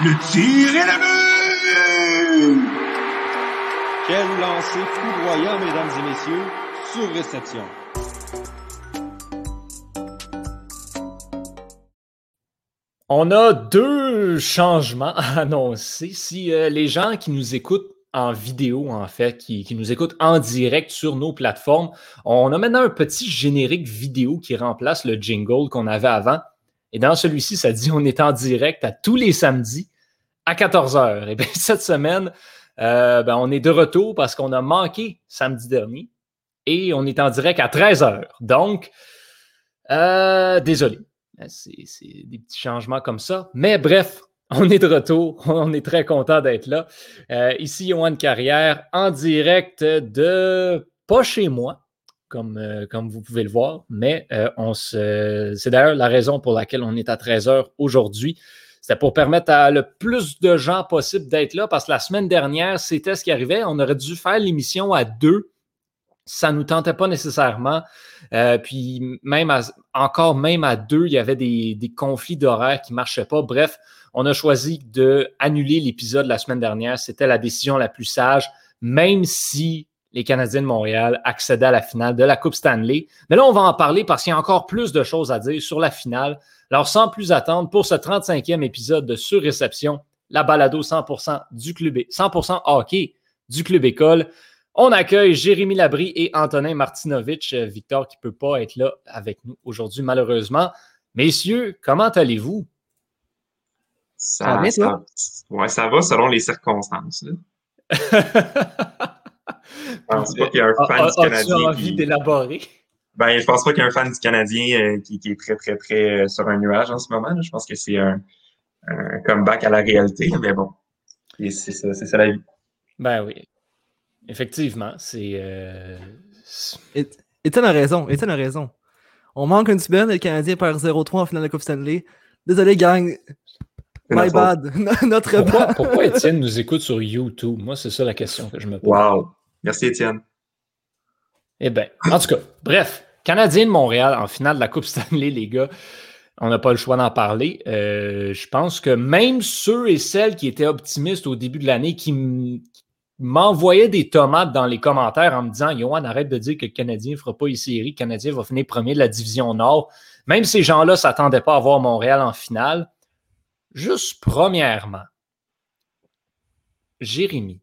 Le tir est le but! Quel lancer foudroyant, mesdames et messieurs, sur réception. On a deux changements à annoncer. Si euh, les gens qui nous écoutent en vidéo, en fait, qui, nous écoutent en direct sur nos plateformes, on a maintenant un petit générique vidéo qui remplace le jingle qu'on avait avant. Et dans celui-ci, ça dit on est en direct à tous les samedis à 14h. Et bien, cette semaine, euh, ben, on est de retour parce qu'on a manqué samedi dernier et on est en direct à 13h. Donc, euh, désolé. C'est des petits changements comme ça. Mais bref, on est de retour. On est très content d'être là. Euh, ici, Johan Carrière, en direct de pas chez moi, comme, euh, comme vous pouvez le voir, mais se, c'est d'ailleurs la raison pour laquelle on est à 13h aujourd'hui. C'était pour permettre à le plus de gens possible d'être là parce que la semaine dernière, c'était ce qui arrivait. On aurait dû faire l'émission à deux ça ne nous tentait pas nécessairement. Euh, puis même encore même à deux, il y avait des, conflits d'horaire qui ne marchaient pas. Bref, on a choisi de annuler l'épisode la semaine dernière. C'était la décision la plus sage, même si les Canadiens de Montréal accédaient à la finale de la Coupe Stanley. Mais là, on va en parler parce qu'il y a encore plus de choses à dire sur la finale. Alors, sans plus attendre, pour ce 35e épisode de Surréception, la balado 100% du club, 100% hockey du club école. On accueille Jérémy Labry et Antonin Martinovitch. Euh, Victor qui ne peut pas être là avec nous aujourd'hui, malheureusement. Messieurs, comment allez-vous? Ça, ça, ouais, ça va selon les circonstances. Je pense pas qu'il y a un fan du Canadien. As-tu envie d'élaborer? Ben, je pense pas qu'il y a un fan du Canadien euh, qui, est très, très, très euh, sur un nuage en ce moment. Je pense que c'est un, comeback à la réalité, mais bon, c'est ça, ça la vie. Ben oui. Effectivement, c'est. Euh... Étienne a raison. Étienne a raison. On manque une semaine et le Canadien perd 0-3 en finale de Coupe Stanley. Désolé, gang. My bad. Notre pourquoi, pourquoi Étienne nous écoute sur YouTube? Moi, c'est ça la question que je me pose. Wow. Merci, Étienne. Eh bien, en tout cas, bref, Canadien de Montréal en finale de la Coupe Stanley, les gars. On n'a pas le choix d'en parler. Euh, je pense que même ceux et celles qui étaient optimistes au début de l'année, qui, m'envoyait des tomates dans les commentaires en me disant Johan, arrête de dire que le Canadien ne fera pas une série, le Canadien va finir premier de la division Nord. Même ces gens-là ne s'attendaient pas à voir Montréal en finale. Juste premièrement, Jérémy,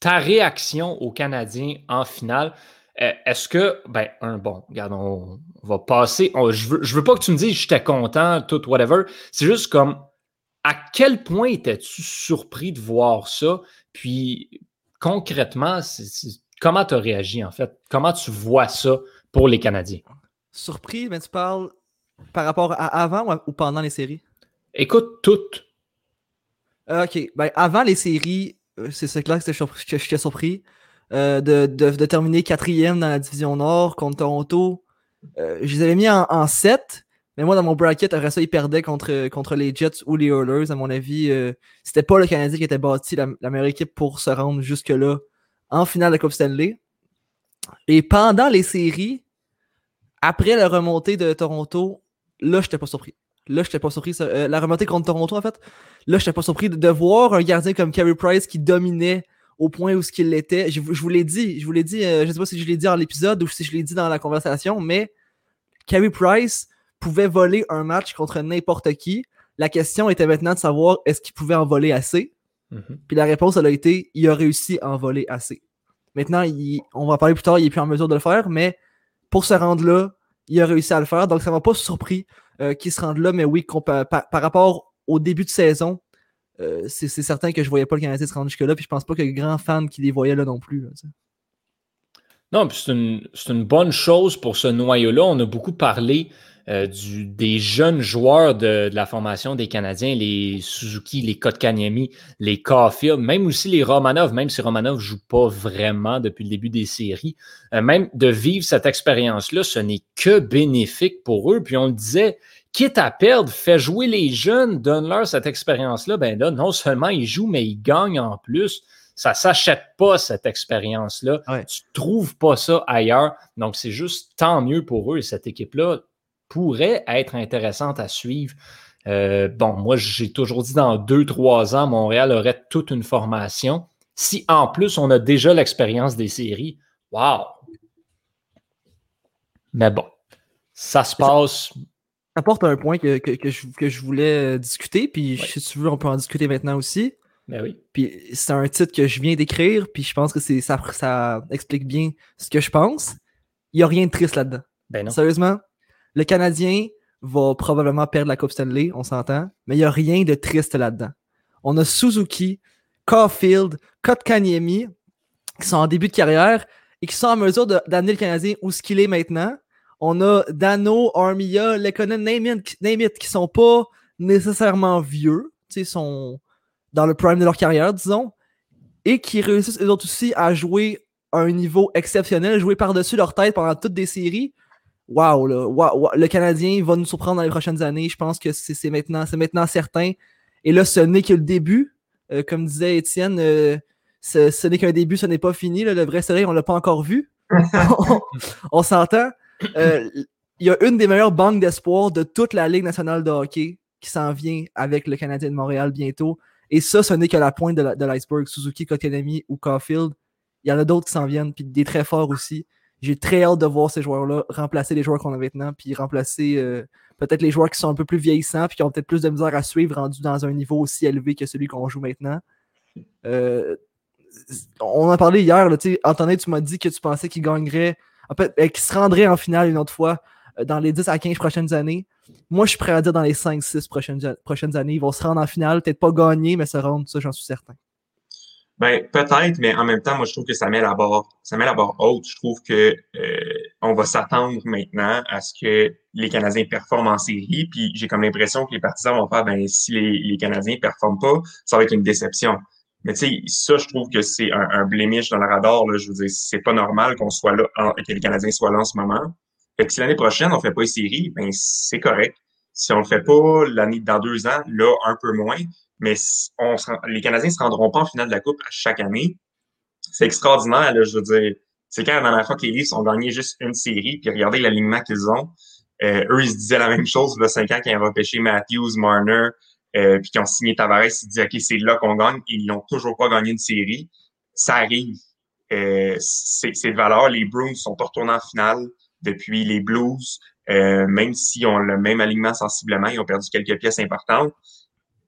ta réaction aux Canadiens en finale, euh, est-ce que, ben, un bon, regarde, on, va passer. je, veux, veux pas que tu me dises j'étais content, tout, whatever. C'est juste comme, à quel point étais-tu surpris de voir ça? Puis, concrètement, comment tu as réagi en fait? Comment tu vois ça pour les Canadiens? Surpris, mais tu parles par rapport à avant ou pendant les séries? Écoute, toutes. Euh, ok. Ben, avant les séries, euh, c'est clair que j'étais surpris. Euh, de, terminer quatrième dans la division Nord contre Toronto. je les avais mis en, en 7, mais moi, dans mon bracket, après ça, ils perdaient contre, contre les Jets ou les Oilers. À mon avis, euh, c'était pas le Canadien qui était bâti la, meilleure équipe pour se rendre jusque-là en finale de Coupe Stanley. Et pendant les séries, après la remontée de Toronto, là, j'étais pas surpris. Là, j'étais pas surpris. Euh, la remontée contre Toronto, en fait, là, j'étais pas surpris de, voir un gardien comme Carey Price qui dominait au point où ce qu'il était. Je, vous l'ai dit, je vous l'ai dit, euh, je sais pas si je l'ai dit dans l'épisode ou si je l'ai dit dans la conversation, mais Carey Price pouvait voler un match contre n'importe qui. La question était maintenant de savoir est-ce qu'il pouvait en voler assez? Mhm. Puis la réponse, elle a été il a réussi à en voler assez. Maintenant, on va en parler plus tard, il n'est plus en mesure de le faire, mais pour se rendre là, il a réussi à le faire. Donc, ça ne m'a pas surpris euh, qu'il se rende là, mais oui, par, rapport au début de saison, euh, c'est certain que je ne voyais pas le Canadien se rendre jusque-là, puis je pense pas que les grands fans qui les voyaient là non plus. non, puis c'est une, une, bonne chose pour ce noyau-là. On a beaucoup parlé euh, des jeunes joueurs de, la formation des Canadiens, les Suzuki, les Kotkaniemi, les Caulfield, même aussi les Romanov, même si Romanov ne joue pas vraiment depuis le début des séries, euh, même de vivre cette expérience-là, ce n'est que bénéfique pour eux. Puis on le disait, quitte à perdre, fais jouer les jeunes, donne-leur cette expérience-là. Ben là, non seulement ils jouent, mais ils gagnent en plus ça s'achète pas cette expérience-là. Tu Tu trouves pas ça ailleurs. Donc, c'est juste tant mieux pour eux. Et cette équipe-là pourrait être intéressante à suivre. Euh, bon, moi, j'ai toujours dit dans deux, trois ans, Montréal aurait toute une formation. Si en plus on a déjà l'expérience des séries, wow! Mais bon, ça se passe. Ça apporte un point que, je, voulais discuter, puis si tu veux, on peut en discuter maintenant aussi. Ben oui. Puis c'est un titre que je viens d'écrire, puis je pense que c'est ça, ça explique bien ce que je pense. Il n'y a rien de triste là-dedans. Ben non. Sérieusement, le Canadien va probablement perdre la Coupe Stanley, on s'entend, mais il n'y a rien de triste là-dedans. On a Suzuki, Caulfield, Kotkaniemi, qui sont en début de carrière et qui sont en mesure d'amener le Canadien où ce qu'il est maintenant. On a Dano, Armia, Lekonen, name it, qui sont pas nécessairement vieux, ils sont dans le prime de leur carrière, disons, et qui réussissent eux aussi à jouer à un niveau exceptionnel, jouer par-dessus leur tête pendant toutes des séries. Waouh, le Canadien va nous surprendre dans les prochaines années. Je pense que c'est maintenant, maintenant certain. Et là, ce n'est que le début. Euh, comme disait Étienne, euh, ce, n'est qu'un début, ce n'est pas fini. Le vrai soleil, on ne l'a pas encore vu. on, s'entend. Euh, il y a une des meilleures banques d'espoir de toute la Ligue nationale de hockey qui s'en vient avec le Canadien de Montréal bientôt. Et ça, ce n'est que la pointe de l'iceberg. Suzuki, Kotkaniemi ou Caulfield. Il y en a d'autres qui s'en viennent, puis des très forts aussi. J'ai très hâte de voir ces joueurs-là remplacer les joueurs qu'on a maintenant, puis remplacer euh, peut-être les joueurs qui sont un peu plus vieillissants, puis qui ont peut-être plus de misère à suivre, rendus dans un niveau aussi élevé que celui qu'on joue maintenant. Euh, on en parlé hier, là, Anthony, tu m'as dit que tu pensais qu'il gagnerait, en fait, euh, qu'il se rendrait en finale une autre fois dans les 10 à 15 prochaines années. Moi, je suis prêt à dire dans les 5-6 prochaines, prochaines années, ils vont se rendre en finale, peut-être pas gagner, mais se rendre, ça, j'en suis certain. Ben, peut-être, mais en même temps, moi, je trouve que ça met la barre, ça met la barre haute. Je trouve que euh, on va s'attendre maintenant à ce que les Canadiens performent en série. Puis j'ai comme l'impression que les partisans vont faire, ben, si les, les Canadiens performent pas, ça va être une déception. Mais tu sais, ça, je trouve que c'est un, un blemish dans le radar. Là. Je veux dire, c'est pas normal qu'on soit là, que les Canadiens soient là en ce moment. Fait que si l'année prochaine, on fait pas une série, ben, c'est correct. Si on le fait pas l'année dans deux ans, là, un peu moins mais on les Canadiens ne se rendront pas en finale de la Coupe à chaque année. C'est extraordinaire, là, je veux dire. C'est quand la dernière fois que les Leafs ont gagné juste une série, puis regardez l'alignement qu'ils ont. Euh, eux, ils se disaient la même chose, il a cinq ans, quand ils ont repêché Matthews, Marner, euh, puis qu'ils ont signé Tavares, ils se disaient, OK, c'est là qu'on gagne. Ils n'ont toujours pas gagné une série. Ça arrive. Euh, c'est de valeur. Les Bruins sont retournés en finale depuis les Blues, euh, même s'ils ont le même alignement sensiblement, ils ont perdu quelques pièces importantes.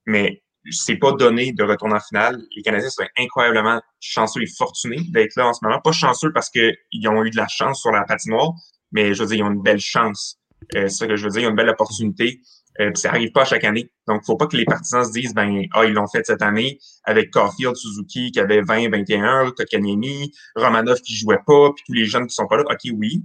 Mais c'est pas donné de retourner en finale. Les Canadiens sont incroyablement chanceux et fortunés d'être là en ce moment. Pas chanceux parce qu'ils ont eu de la chance sur la patinoire, mais je veux dire, ils ont une belle chance. Euh, c'est ça que je veux dire, ils ont une belle opportunité. Euh, ça arrive pas chaque année. Donc, faut pas que les partisans se disent, ben, ah, ils l'ont fait cette année avec Caulfield, Suzuki qui avait 20, 21, Kotkaniemi, Romanov qui jouait pas, puis tous les jeunes qui sont pas là. OK, oui.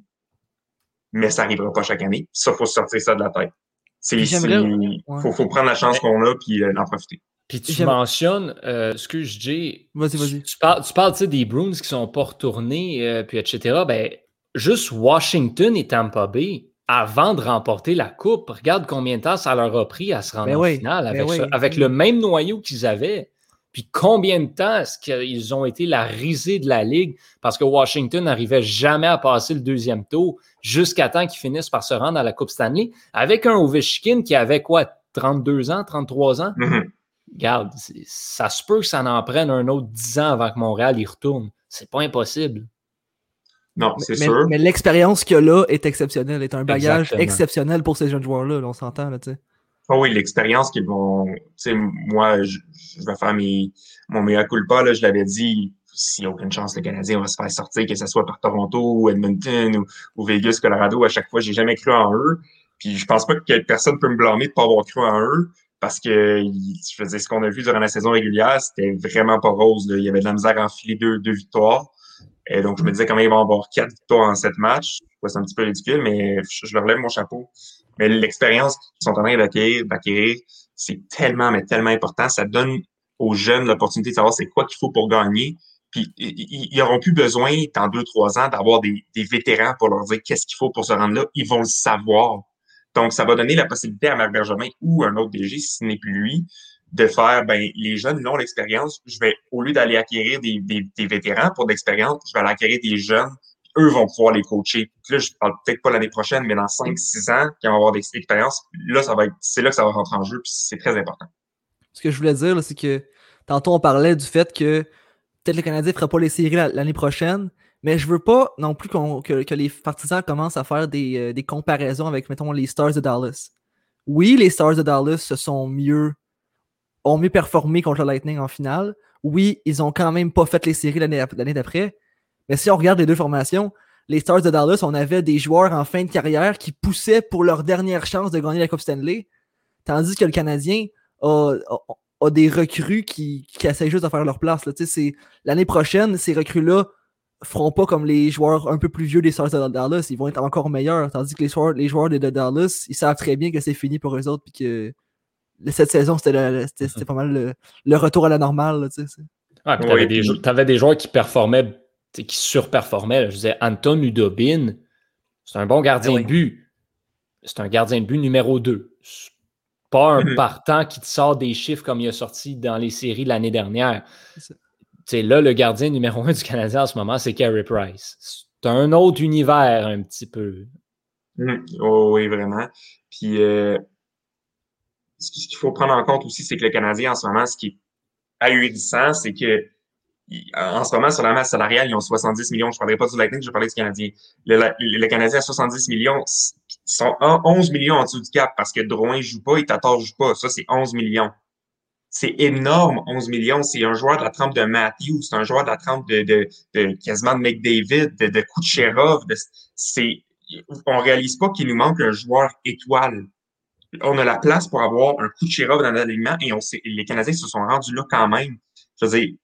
Mais ça arrivera pas chaque année. Ça, faut sortir ça de la tête. C'est, il faut, faut, prendre la chance qu'on a puis euh, en profiter. Puis tu mentionnes, euh, ce que je dis, vas-y, vas-y. Tu, parles, tu parles des Bruins qui sont pas retournés, euh, puis etc. Ben, juste Washington et Tampa Bay, avant de remporter la Coupe, regarde combien de temps ça leur a pris à se rendre ben en finale ben avec, avec le même noyau qu'ils avaient. Puis combien de temps est-ce qu'ils ont été la risée de la Ligue? Parce que Washington n'arrivait jamais à passer le deuxième tour jusqu'à temps qu'ils finissent par se rendre à la Coupe Stanley avec un Ovechkin qui avait quoi, 32 ans, 33 ans? Mm-hmm. Regarde, ça se peut que ça en prenne un autre 10 ans avant que Montréal y retourne. C'est pas impossible. Non, c'est sûr. Mais l'expérience qu'il y a là est exceptionnelle, est un bagage exceptionnel pour ces jeunes joueurs-là, on s'entend, là, tu sais. Oh oui, l'expérience qu'ils vont. Tu sais, moi, je, vais faire mes, mon meilleur culpa, là, je l'avais dit, s'il n'y a aucune chance, le Canadien va se faire sortir, que ce soit par Toronto ou Edmonton ou, Vegas, Colorado, à chaque fois, j'ai jamais cru en eux. Puis je pense pas que personne peut me blâmer de pas avoir cru en eux. Parce que je faisais ce qu'on a vu durant la saison régulière, c'était vraiment pas rose. Il y avait de la misère à enfiler deux, deux victoires. Et donc, je me disais comment ils vont avoir quatre victoires en sept matchs. C'est un petit peu ridicule, mais je leur lève mon chapeau. Mais l'expérience qu'ils sont en train d'acquérir, c'est tellement, mais tellement important. Ça donne aux jeunes l'opportunité de savoir c'est quoi qu'il faut pour gagner. Puis ils n'auront plus besoin, dans deux, trois ans, d'avoir des, des, vétérans pour leur dire qu'est-ce qu'il faut pour se rendre là. Ils vont le savoir. Donc, ça va donner la possibilité à Marc Bergevin ou un autre DG, si ce n'est plus lui, de faire, ben, les jeunes ont l'expérience. Je vais, au lieu d'aller acquérir des, des, vétérans pour l'expérience, je vais aller acquérir des jeunes eux vont pouvoir les coacher. Là, je parle peut-être pas l'année prochaine, mais dans 5-6 ans, qui vont avoir des expériences, là, ça va être, c'est là que ça va rentrer en jeu, puis c'est très important. Ce que je voulais dire, c'est que tantôt on parlait du fait que peut-être le Canadien ne fera pas les séries l'année prochaine, mais je veux pas non plus que, les partisans commencent à faire des, euh, des, comparaisons avec, mettons, les Stars de Dallas. Oui, les Stars de Dallas se sont mieux, ont mieux performé contre le Lightning en finale. Oui, ils ont quand même pas fait les séries l'année d'après. Mais si on regarde les deux formations, les Stars de Dallas, on avait des joueurs en fin de carrière qui poussaient pour leur dernière chance de gagner la Coupe Stanley. Tandis que le Canadien a, des recrues qui, qui essayent juste de faire leur place. L'année prochaine, ces recrues-là feront pas comme les joueurs un peu plus vieux des Stars de Dallas. Ils vont être encore meilleurs. Tandis que les joueurs, les joueurs de, Dallas, ils savent très bien que c'est fini pour eux autres. Puis que cette saison, c'était mm-hmm. pas mal le, retour à la normale. tu avais, des, joueurs qui performaient, qui surperformaient. Je disais, Anton Udobin, c'est un bon gardien de but. C'est un gardien de but numéro 2. Pas un mm-hmm. partant qui te sort des chiffres comme il a sorti dans les séries l'année dernière là, le gardien numéro un du Canadien en ce moment, c'est Carey Price. C'est un autre univers un petit peu. Hum, oh, oui, vraiment. Puis, euh, ce qu'il faut prendre en compte aussi, c'est que le Canadien, en ce moment, ce qui est ahurissant, c'est que en ce moment, sur la masse salariale, ils ont 70 millions. Je ne parlerai pas du Lightning, je parler du Canadien. Le, Canadien a 70 millions. Ils sont 11 millions en dessous du cap parce que Drouin joue pas et Tatar joue pas. Ça, c'est 11 millions c'est énorme, 11 millions. C'est un joueur de la trempe de Matthews, c'est un joueur de la trempe de, de, de quasiment de McDavid, de, de Kucherov. C'est, on réalise pas qu'il nous manque un joueur étoile. On a la place pour avoir un Kucherov dans l'alignement et on sait, les Canadiens se sont rendus là quand même. Je veux dire,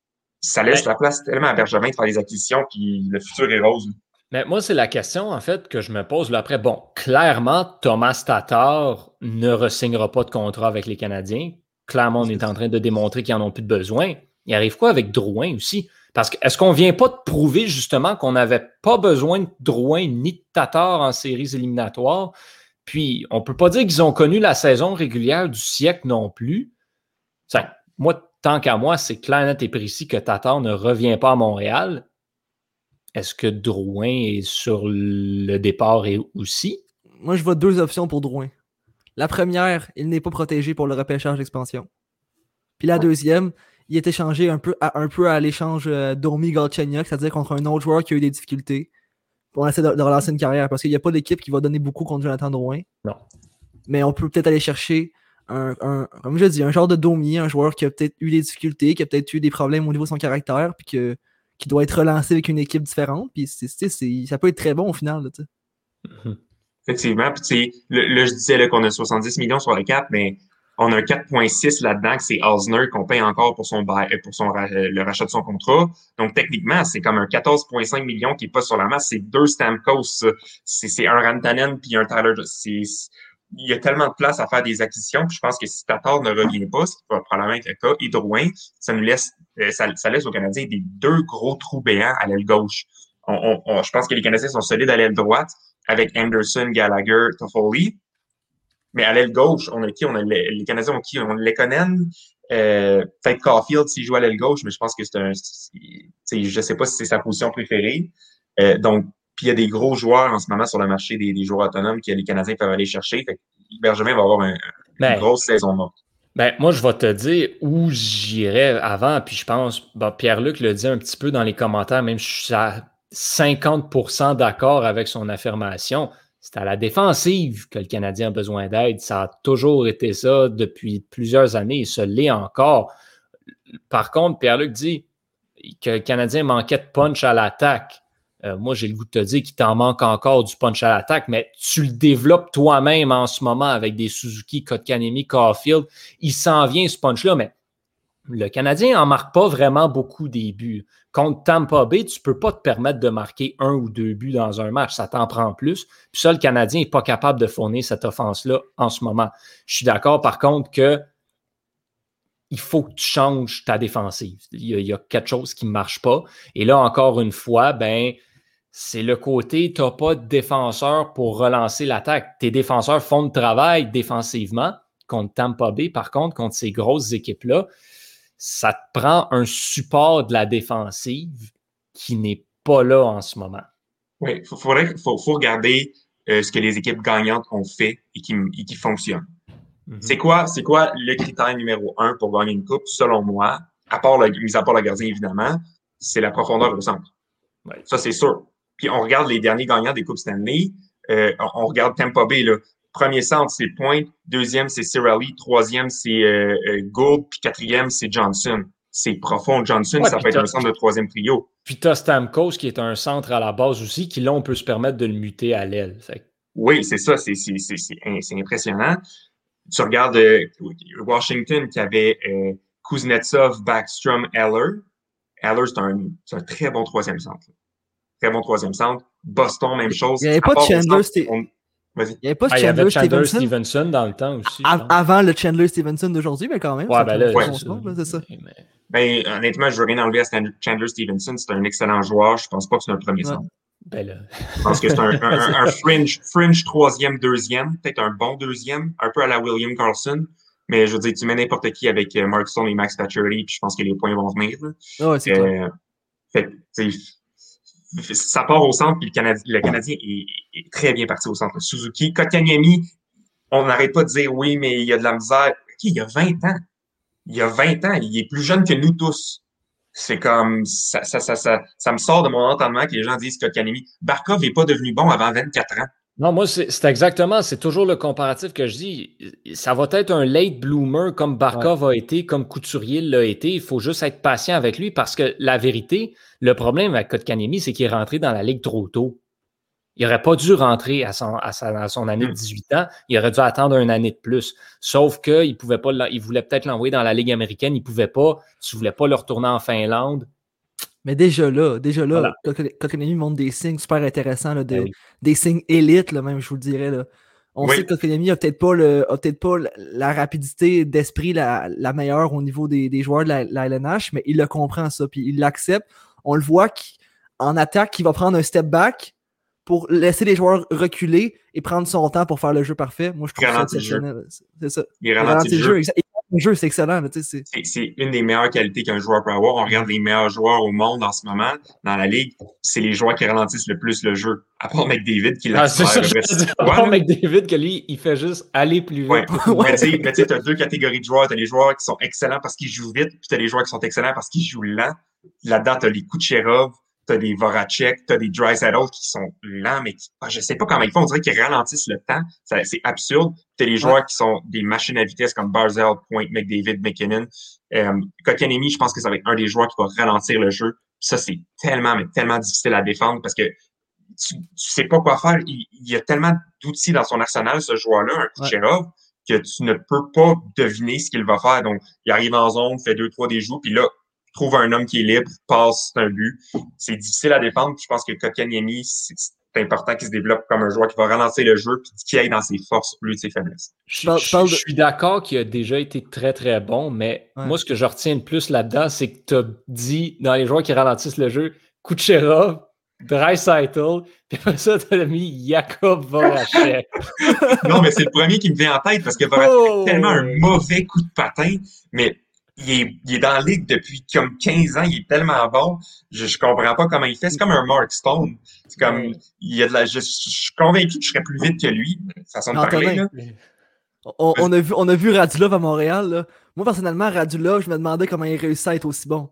ça laisse la place tellement à Bergevin de faire des acquisitions, puis le futur est rose. Mais moi, c'est la question, en fait, que je me pose là après. Bon, clairement, Thomas Tatar ne ressignera pas de contrat avec les Canadiens clairement, on est en train de démontrer qu'ils n'en ont plus de besoin. Il arrive quoi avec Drouin aussi? Parce que est-ce qu'on ne vient pas de prouver justement qu'on n'avait pas besoin de Drouin ni de Tatar en séries éliminatoires? Puis, on ne peut pas dire qu'ils ont connu la saison régulière du siècle non plus. Ça, moi, tant qu'à moi, c'est clair, net et précis que Tatar ne revient pas à Montréal. Est-ce que Drouin est sur le départ aussi? Moi, je vois deux options pour Drouin. La première, il n'est pas protégé pour le repêchage d'expansion. Puis la deuxième, il est échangé un peu à, un peu à l'échange euh, d'Omi Galchenyuk, c'est-à-dire contre un autre joueur qui a eu des difficultés pour essayer de, relancer une carrière. Parce qu'il n'y a pas d'équipe qui va donner beaucoup contre Jonathan Drouin. Non. Mais on peut peut-être aller chercher un, comme je dis, un genre de Domi, un joueur qui a peut-être eu des difficultés, qui a peut-être eu des problèmes au niveau de son caractère, puis que, qui doit être relancé avec une équipe différente. Puis ça peut être très bon au final. Là, Effectivement. Puis, là, je disais qu'on a 70 millions sur le cap, mais on a un 4,6 là-dedans, que c'est Osner qu'on paye encore pour son euh, pour son euh, le rachat de son contrat. Donc, techniquement, c'est comme un 14,5 millions qui est pas sur la masse. C'est deux Stamkos. C'est un Rantanen puis un Tyler. Il y a tellement de place à faire des acquisitions. Puis je pense que si Tatar ne revient pas, ce qui va probablement être le cas, et ça nous laisse, euh, ça, ça laisse aux Canadiens des deux gros trous béants à l'aile gauche. On, on, je pense que les Canadiens sont solides à l'aile droite avec Anderson, Gallagher, Toffoli. Mais à l'aile gauche, on a qui? On a les, Canadiens ont qui? On a Lekonen, euh, peut-être Caulfield s'il joue à l'aile gauche, mais je pense que c'est un. Je sais pas si c'est sa position préférée. Euh, donc, puis il y a des gros joueurs en ce moment sur le marché, des, des joueurs autonomes que les Canadiens peuvent aller chercher. Fait Benjamin va avoir une ben, grosse saison morte. Ben, moi, je vais te dire où j'irais avant, puis je pense, Pierre-Luc le dit un petit peu dans les commentaires, même je suis 50% d'accord avec son affirmation. C'est à la défensive que le Canadien a besoin d'aide. Ça a toujours été ça depuis plusieurs années et ce l'est encore. Par contre, Pierre-Luc dit que le Canadien manquait de punch à l'attaque. Euh, moi, j'ai le goût de te dire qu'il t'en manque encore du punch à l'attaque, mais tu le développes toi-même en ce moment avec des Suzuki, Kotkanemi, Caulfield. Il s'en vient ce punch-là, mais le Canadien n'en marque pas vraiment beaucoup des buts. Contre Tampa Bay, tu ne peux pas te permettre de marquer un ou deux buts dans un match. Ça t'en prend plus. Puis ça, le Canadien n'est pas capable de fournir cette offense-là en ce moment. Je suis d'accord, par contre, que il faut que tu changes ta défensive. Il y a, quelque chose qui ne marche pas. Et là, encore une fois, ben, c'est le côté, tu n'as pas de défenseur pour relancer l'attaque. Tes défenseurs font le travail défensivement contre Tampa Bay, par contre, contre ces grosses équipes-là ça te prend un support de la défensive qui n'est pas là en ce moment. Oui, il faut, faut, faut, regarder euh, ce que les équipes gagnantes ont fait et qui, et qui fonctionne. Mm-hmm. C'est quoi, c'est quoi le critère numéro un pour gagner une coupe, selon moi, à part le, mis à part le gardien, évidemment, c'est la profondeur au centre. Ça, c'est sûr. Puis on regarde les derniers gagnants des Coupes Stanley. Euh, on regarde Tampa Bay, là. Premier centre, c'est Point. Deuxième, c'est Cirelli. Troisième, c'est euh, euh, Gould. Puis quatrième, c'est Johnson. C'est profond. Johnson, ça peut être un centre de troisième trio. Puis t'as Stamkos, qui est un centre à la base aussi, qui là, on peut se permettre de le muter à l'aile. Oui, c'est ça. C'est impressionnant. Tu regardes euh, Washington qui avait euh, Kuznetsov, Backstrom, Eller. Eller, c'est un, un, très bon troisième centre. Très bon troisième centre. Boston, même chose. Il n'y avait pas de Chandler. Il n'y avait pas Chandler, Chandler Stevenson. dans le temps aussi. avant le Chandler Stevenson d'aujourd'hui, mais quand même. Ouais, ben là, c'est ça. Ben, honnêtement, je veux rien enlever à Chandler Stevenson. C'est un excellent joueur. Je ne pense pas que c'est un premier centre. Ben là. je pense que c'est un, un, un, fringe, fringe troisième, deuxième, peut-être un bon deuxième, un peu à la William Carlson. Mais je veux dire, tu mets n'importe qui avec euh, Mark Stone et Max Pacioretty, puis je pense que les points vont venir. Là. Ouais, c'est euh, fait, ça part au centre, puis le Canadien, le Canadien est, est, très bien parti au centre. Suzuki, Kotkaniemi, on n'arrête pas de dire oui, mais il y a de la misère. Il y a 20 ans. Il y a 20 ans. Il est plus jeune que nous tous. C'est comme, ça, ça, ça, ça, ça me sort de mon entendement que les gens disent Kotkaniemi. Barkov n'est pas devenu bon avant 24 ans. Non, moi, c'est exactement, c'est toujours le comparatif que je dis. Ça va être un late bloomer comme Barkov a été, comme Couturier l'a été. Il faut juste être patient avec lui parce que la vérité, le problème avec Kotkaniemi, c'est qu'il est rentré dans la ligue trop tôt. Il n'aurait pas dû rentrer à son, à, son année de 18 hmm. ans. Il aurait dû attendre une année de plus. Sauf qu'il pouvait pas, il voulait peut-être l'envoyer dans la Ligue américaine. Il pouvait pas. Tu voulais pas le retourner en Finlande. Mais déjà là, déjà là, voilà. montre des signes super intéressants, là, ben des signes élites, là, même, je vous le dirais. Là. On sait que Kotkaniemi n'a peut-être pas, le, peut pas la rapidité d'esprit la, la, meilleure au niveau des, des joueurs de la, la, LNH, mais il le comprend ça, puis il l'accepte. On le voit en attaque, il va prendre un step back pour laisser les joueurs reculer et prendre son temps pour faire le jeu parfait. Moi, je trouve ça exceptionnel. C'est ça. Il ralentit le jeu. Le jeu, c'est excellent. C'est une des meilleures qualités qu'un joueur peut avoir. On regarde les meilleurs joueurs au monde en ce moment dans la ligue. C'est les joueurs qui ralentissent le plus le jeu. À part McDavid qui l'a ah, c'est ça, À part McDavid que lui, il fait juste aller plus vite. Ouais. mais tu sais, tu as deux catégories de joueurs. Tu as les joueurs qui sont excellents parce qu'ils jouent vite, puis tu as les joueurs qui sont excellents parce qu'ils jouent lent. Là-dedans, tu as les Kucherov, t'as des Voracek, t'as des Dry Saddles qui sont lents, mais qui, ah, je sais pas comment ils font, on dirait qu'ils ralentissent le temps. C'est absurde. T'as des joueurs qui sont des machines à vitesse comme Barzell, Point, McDavid, McKinnon. Euh, je pense que ça va être un des joueurs qui va ralentir le jeu. Ça, c'est tellement, mais tellement difficile à défendre parce que tu, tu sais pas quoi faire. Il, y a tellement d'outils dans son arsenal, ce joueur-là, un Kucherov, que tu ne peux pas deviner ce qu'il va faire. Donc, il arrive en zone, fait deux, trois des joues, puis là, trouve un homme qui est libre, passe, un but. C'est difficile à défendre. je pense que Kotkaniemi, c'est important qu'il se développe comme un joueur qui va relancer le jeu puis qui aille dans ses forces plus de ses faiblesses. Je, suis d'accord qu'il a déjà été très, très bon, mais moi, ce que je retiens de plus là-dedans, c'est que tu as dit dans les joueurs qui ralentissent le jeu, Kucherov, Dreisaitl, puis après ça, tu as mis Jakob Voracek. non, mais c'est le premier qui me vient en tête parce que Voracek oh! tellement un mauvais coup de patin, mais il est, il est, dans la ligue depuis comme 15 ans, il est tellement bon, je, je comprends pas comment il fait. C'est comme un Mark Stone. C'est comme, il y a de la, je, suis convaincu que je serais plus vite que lui, façon de parler, là. On, on, a vu, on a vu Radulov à Montréal. Là. Moi, personnellement, Radulov, je me demandais comment il réussit à être aussi bon.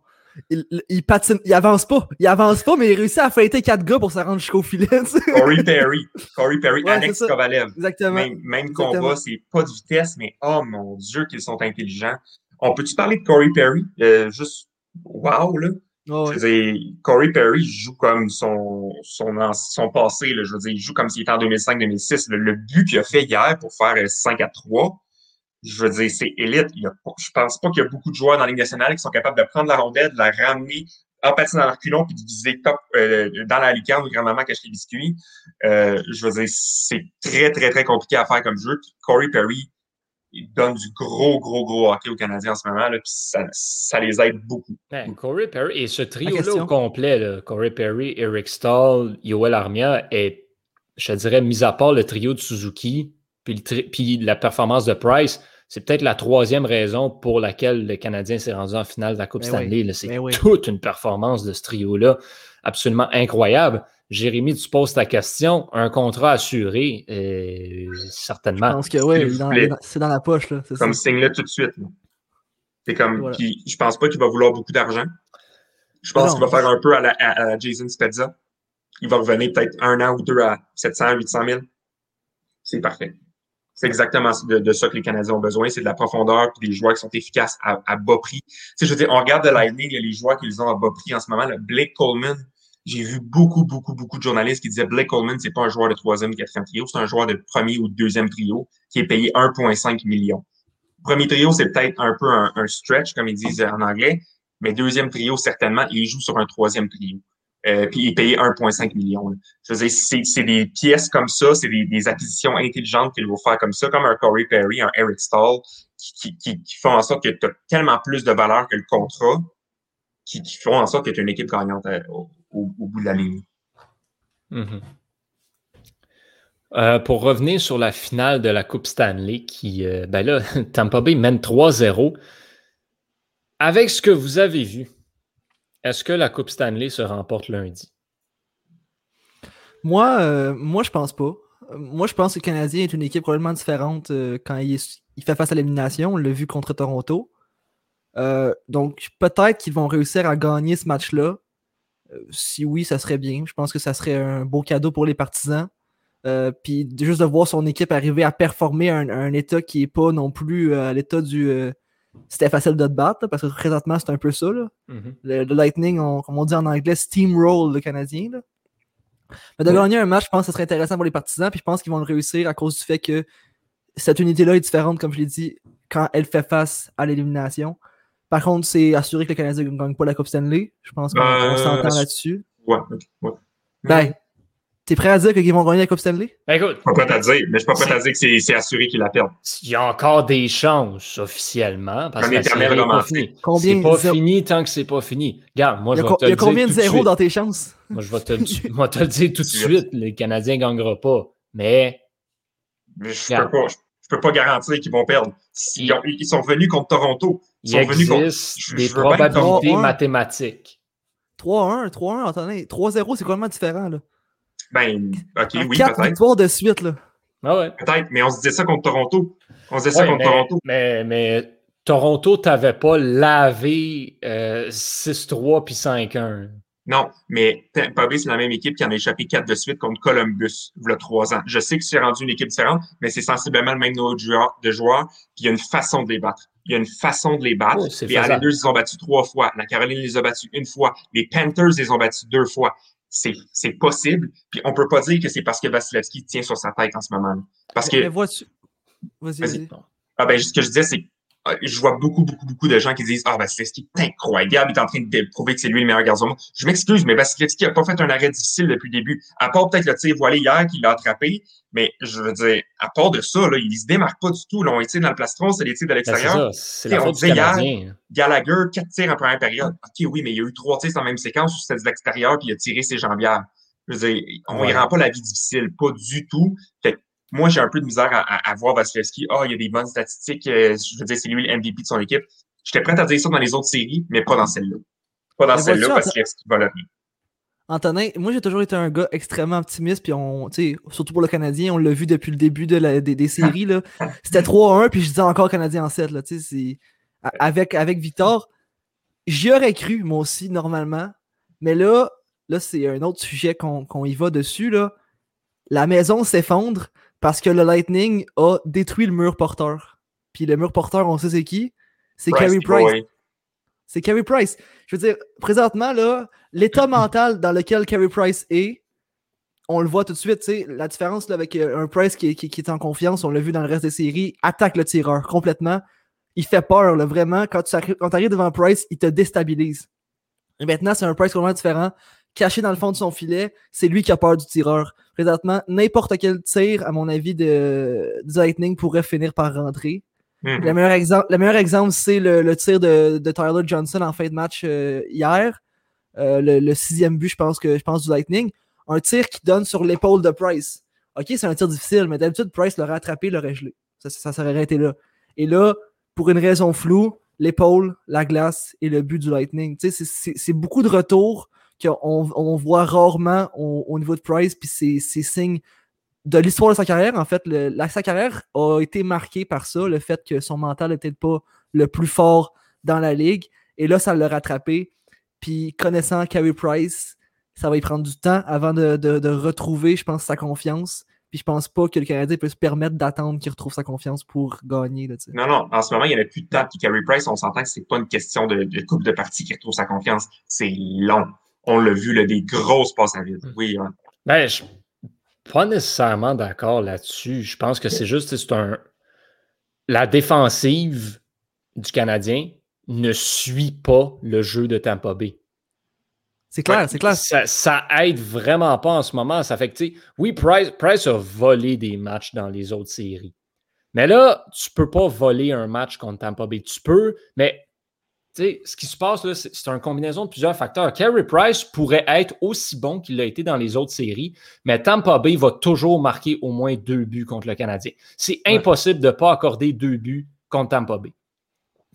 Il, il, patine, il avance pas. Il avance pas, mais il réussit à fêter quatre gars pour se rendre jusqu'au filet. Corey Perry. Corey Perry, ouais, Alex Kovalev. Exactement. Même, même combat, c'est pas de vitesse, mais oh mon Dieu qu'ils sont intelligents. On peut-tu parler de Corey Perry? Euh, juste, wow, là. Oh, je veux dire, Corey Perry joue comme son, son, son passé. Là, je veux dire, il joue comme s'il était en 2005-2006. Le, but qu'il a fait hier pour faire 5 à 3, je veux dire, c'est élite. Il y a, je pense pas qu'il y a beaucoup de joueurs dans la Ligue nationale qui sont capables de prendre la rondelle, de la ramener en patine dans leur culon puis de viser top euh, dans la licorne ou grand-maman cache les biscuits. Euh, je veux dire, c'est très, très, très compliqué à faire comme jeu. Corey Perry, il donne du gros, gros, gros hockey aux Canadiens en ce moment, là, puis ça, ça, les aide beaucoup. Ben, Corey Perry, et ce trio-là au complet, là, Corey Perry, Eric Stahl, Yoel Armia, est, je dirais, mis à part le trio de Suzuki, puis, le puis la performance de Price, c'est peut-être la troisième raison pour laquelle le Canadien s'est rendu en finale de la Coupe ben Stanley. C'est ben toute une performance de ce trio-là, absolument incroyable. Jérémy, tu poses ta question. Un contrat assuré, euh, certainement. Je pense que oui, c'est dans la poche. Là. Comme signe-le tout de suite. là. C'est comme, Voilà. je pense pas qu'il va vouloir beaucoup d'argent. Je pense qu'il va faire un peu à la, à- à la Jason Spezza. Il va revenir peut-être un an ou deux à 700, 800 000. C'est parfait. C'est exactement de, de ça que les Canadiens ont besoin. C'est de la profondeur puis des joueurs qui sont efficaces à, à bas prix. Tu sais, je veux dire, on regarde de Lightning, il y a les joueurs qu'ils ont à bas prix en ce moment. Là. Blake Coleman, j'ai vu beaucoup, beaucoup, beaucoup de journalistes qui disaient Blake Coleman, c'est pas un joueur de troisième quatrième trio, c'est un joueur de premier ou deuxième trio qui est payé 1,5 million. Premier trio, c'est peut-être un peu un, stretch, comme ils disent en anglais, mais deuxième trio, certainement, il joue sur un troisième trio. Euh, puis il est payé 1,5 million. là. Je veux dire, c'est des pièces comme ça, c'est des, des acquisitions intelligentes qu'il faut faire comme ça, comme un Corey Perry, un Eric Stahl, qui, qui, qui, font en sorte que tu as tellement plus de valeur que le contrat, qui, qui font en sorte que tu es une équipe gagnante euh, au- au bout de la ligne. Mhm. Euh, pour revenir sur la finale de la Coupe Stanley, qui, euh, ben là, Tampa Bay mène 3-0. Avec ce que vous avez vu, est-ce que la Coupe Stanley se remporte lundi? Moi, euh, moi, je pense pas. Moi, je pense que le Canadien est une équipe probablement différente euh, quand il, est- il fait face à l'élimination. On l'a vu contre Toronto. Euh, donc, peut-être qu'ils vont réussir à gagner ce match-là. Euh, si oui, ça serait bien. Je pense que ça serait un beau cadeau pour les partisans. Euh, Puis juste de voir son équipe arriver à performer à un, à un état qui n'est pas non plus euh, à l'état du. euh, c'était facile de te battre, là, parce que présentement, c'est un peu ça. Là. Mhm. Le, le Lightning, on- comme on dit en anglais, steamroll le Canadien. là. Mais de gagner un match, je pense que ce serait intéressant pour les partisans, puis je pense qu'ils vont le réussir à cause du fait que cette unité-là est différente, comme je l'ai dit, quand elle fait face à l'élimination. Par contre, c'est assuré que le Canadien ne gagne pas la Coupe Stanley. Je pense qu'on Euh, s'entend là-dessus. Ouais, ok, ouais. Ben, t'es prêt à dire qu'ils vont gagner la Coupe Stanley? Ben écoute, Je suis pas prêt à dire, mais je suis pas prêt à dire que c'est c'est assuré qu'il la perde. il y a encore des chances officiellement. Parce que n'est pas. Combien C'est pas zéro- fini tant que c'est pas fini. Regarde, moi, Il y je a, vais co- te il y le a combien de zéros dans tes chances? Moi, je vais te, le- moi, te le dire tout de suite. Les Canadiens ne gagneront pas. Mais Mais je peux pas, peux pas garantir qu'ils vont perdre. Ils, ont- ils sont venus contre Toronto. Ils il sont venus contre. je- des je probabilités mathématiques. 3-1, 3-1, attendez. 3-0, c'est complètement différent. Là. Ben, ok, oui, 4 peut-être. victoires de suite. Là. Ah ouais. Peut-être, mais on se disait ça contre Toronto. On se disait ça contre mais, Toronto. mais, mais Toronto t'avait pas lavé euh, 6-3 puis 5-1. Non, mais Tampa Bay, c'est la même équipe qui en a échappé quatre de suite contre Columbus, il y a trois ans. Je sais que c'est rendu une équipe différente, mais c'est sensiblement le même niveau de joueurs, de joueurs, puis il y a une façon de les battre. Il y a une façon de les battre. Oh, les. Islanders, ils ont battu trois fois. La Caroline les a battus une fois. Les Panthers, ils les ont battus deux fois. C'est, possible. Puis on peut pas dire que c'est parce que Vasilevski tient sur sa tête en ce moment. Parce Mais que, vois-tu. Vas-y, Vas-y. vas-y. ah ben, ce que je disais, c'est euh, je vois beaucoup, beaucoup, beaucoup de gens qui disent Ah, Vasilevski est incroyable, il est en train de prouver que c'est lui le meilleur gardien du monde. Je m'excuse, mais Vasilevski n'a pas fait un arrêt difficile depuis le début. À part peut-être le tir voilé hier qu'il a attrapé, mais je veux dire, à part de ça, là, il se démarque pas du tout. Là, on est tiré dans le plastron, c'est des tirs de Ben, l'extérieur. la on disait hier- Canadien. Gallagher, quatre tirs en première période. OK, oui, mais il y a eu trois tirs dans la même séquence où c'était de l'extérieur, puis il a tiré ses jambières. Je veux dire, on Ouais. ne rend pas la vie difficile, pas du tout. Fait moi, j'ai un peu de misère à, à, à voir Vasilevski. Ah, il y a des bonnes statistiques. euh, je veux dire, c'est lui le MVP de son équipe. J'étais prêt à dire ça dans les autres séries, mais pas dans celle-là. Pas dans celle-là, Vasilevski va rien. Antonin, moi j'ai toujours été un gars extrêmement optimiste, puis on, surtout pour le Canadien, on l'a vu depuis le début de la- des, des séries. C'était 3-1, puis je disais encore Canadien en 7. Là, avec, avec Victor, j'y aurais cru, moi aussi, normalement. Mais là, là c'est un autre sujet qu'on qu'on y va dessus. Là. La maison s'effondre parce que le Lightning a détruit le mur porteur. Puis le mur porteur, on sait c'est qui? C'est Carey Price. C'est Carey Price. Je veux dire, présentement, là, l'état mental dans lequel Carey Price est, on le voit tout de suite. La différence là, avec euh, un Price qui, est- qui- qui est en confiance, on l'a vu dans le reste des séries, attaque le tireur complètement. Il fait peur, là, vraiment. Quand tu arrives, quand tu arrives devant Price, il te déstabilise. Et maintenant, c'est un Price complètement différent. Caché dans le fond de son filet, c'est lui qui a peur du tireur. Présentement, n'importe quel tir, à mon avis, de, du Lightning pourrait finir par rentrer. Mhm. Le meilleur exemple, le meilleur exemple c'est le, le tir de, de Tyler Johnson en fin de match euh, hier. Euh, le, le sixième but, je pense, que, je pense, du Lightning. Un tir qui donne sur l'épaule de Price. Ok, c'est un tir difficile, mais d'habitude, Price l'aurait attrapé, l'aurait gelé. Ça, ça serait arrêté là. Et là, pour une raison floue, l'épaule, la glace et le but du Lightning. Tu sais, c'est- c'est c'est beaucoup de retours qu'on on voit rarement au, au niveau de Price, puis c'est signe de l'histoire de sa carrière. En fait, sa carrière a été marquée par ça, le fait que son mental n'était pas le plus fort dans la ligue. Et là, ça l'a rattrapé. Puis connaissant Carey Price, ça va y prendre du temps avant de, de, retrouver, je pense, sa confiance. Puis je pense pas que le Canadien peut se permettre d'attendre qu'il retrouve sa confiance pour gagner. Là, non, non, en ce moment, il n'y en a plus de temps. Puis Carey Price, on s'entend que c'est pas une question de, de coupe de partie qui retrouve sa confiance. C'est long. On l'a vu, là, des grosses passes à vide. Oui, hein. Ben, je pas nécessairement d'accord là-dessus. Je pense que c'est juste c'est un. La défensive du Canadien ne suit pas le jeu de Tampa Bay. C'est clair, c'est clair. Ça, ça, aide vraiment pas en ce moment. Ça fait que, oui, Price, Price a volé des matchs dans les autres séries. Mais là, tu peux pas voler un match contre Tampa Bay. Tu peux, mais sais, ce qui se passe, là, c'est, une combinaison de plusieurs facteurs. Carey Price pourrait être aussi bon qu'il l'a été dans les autres séries, mais Tampa Bay va toujours marquer au moins deux buts contre le Canadien. C'est impossible de ne pas accorder deux buts contre Tampa Bay.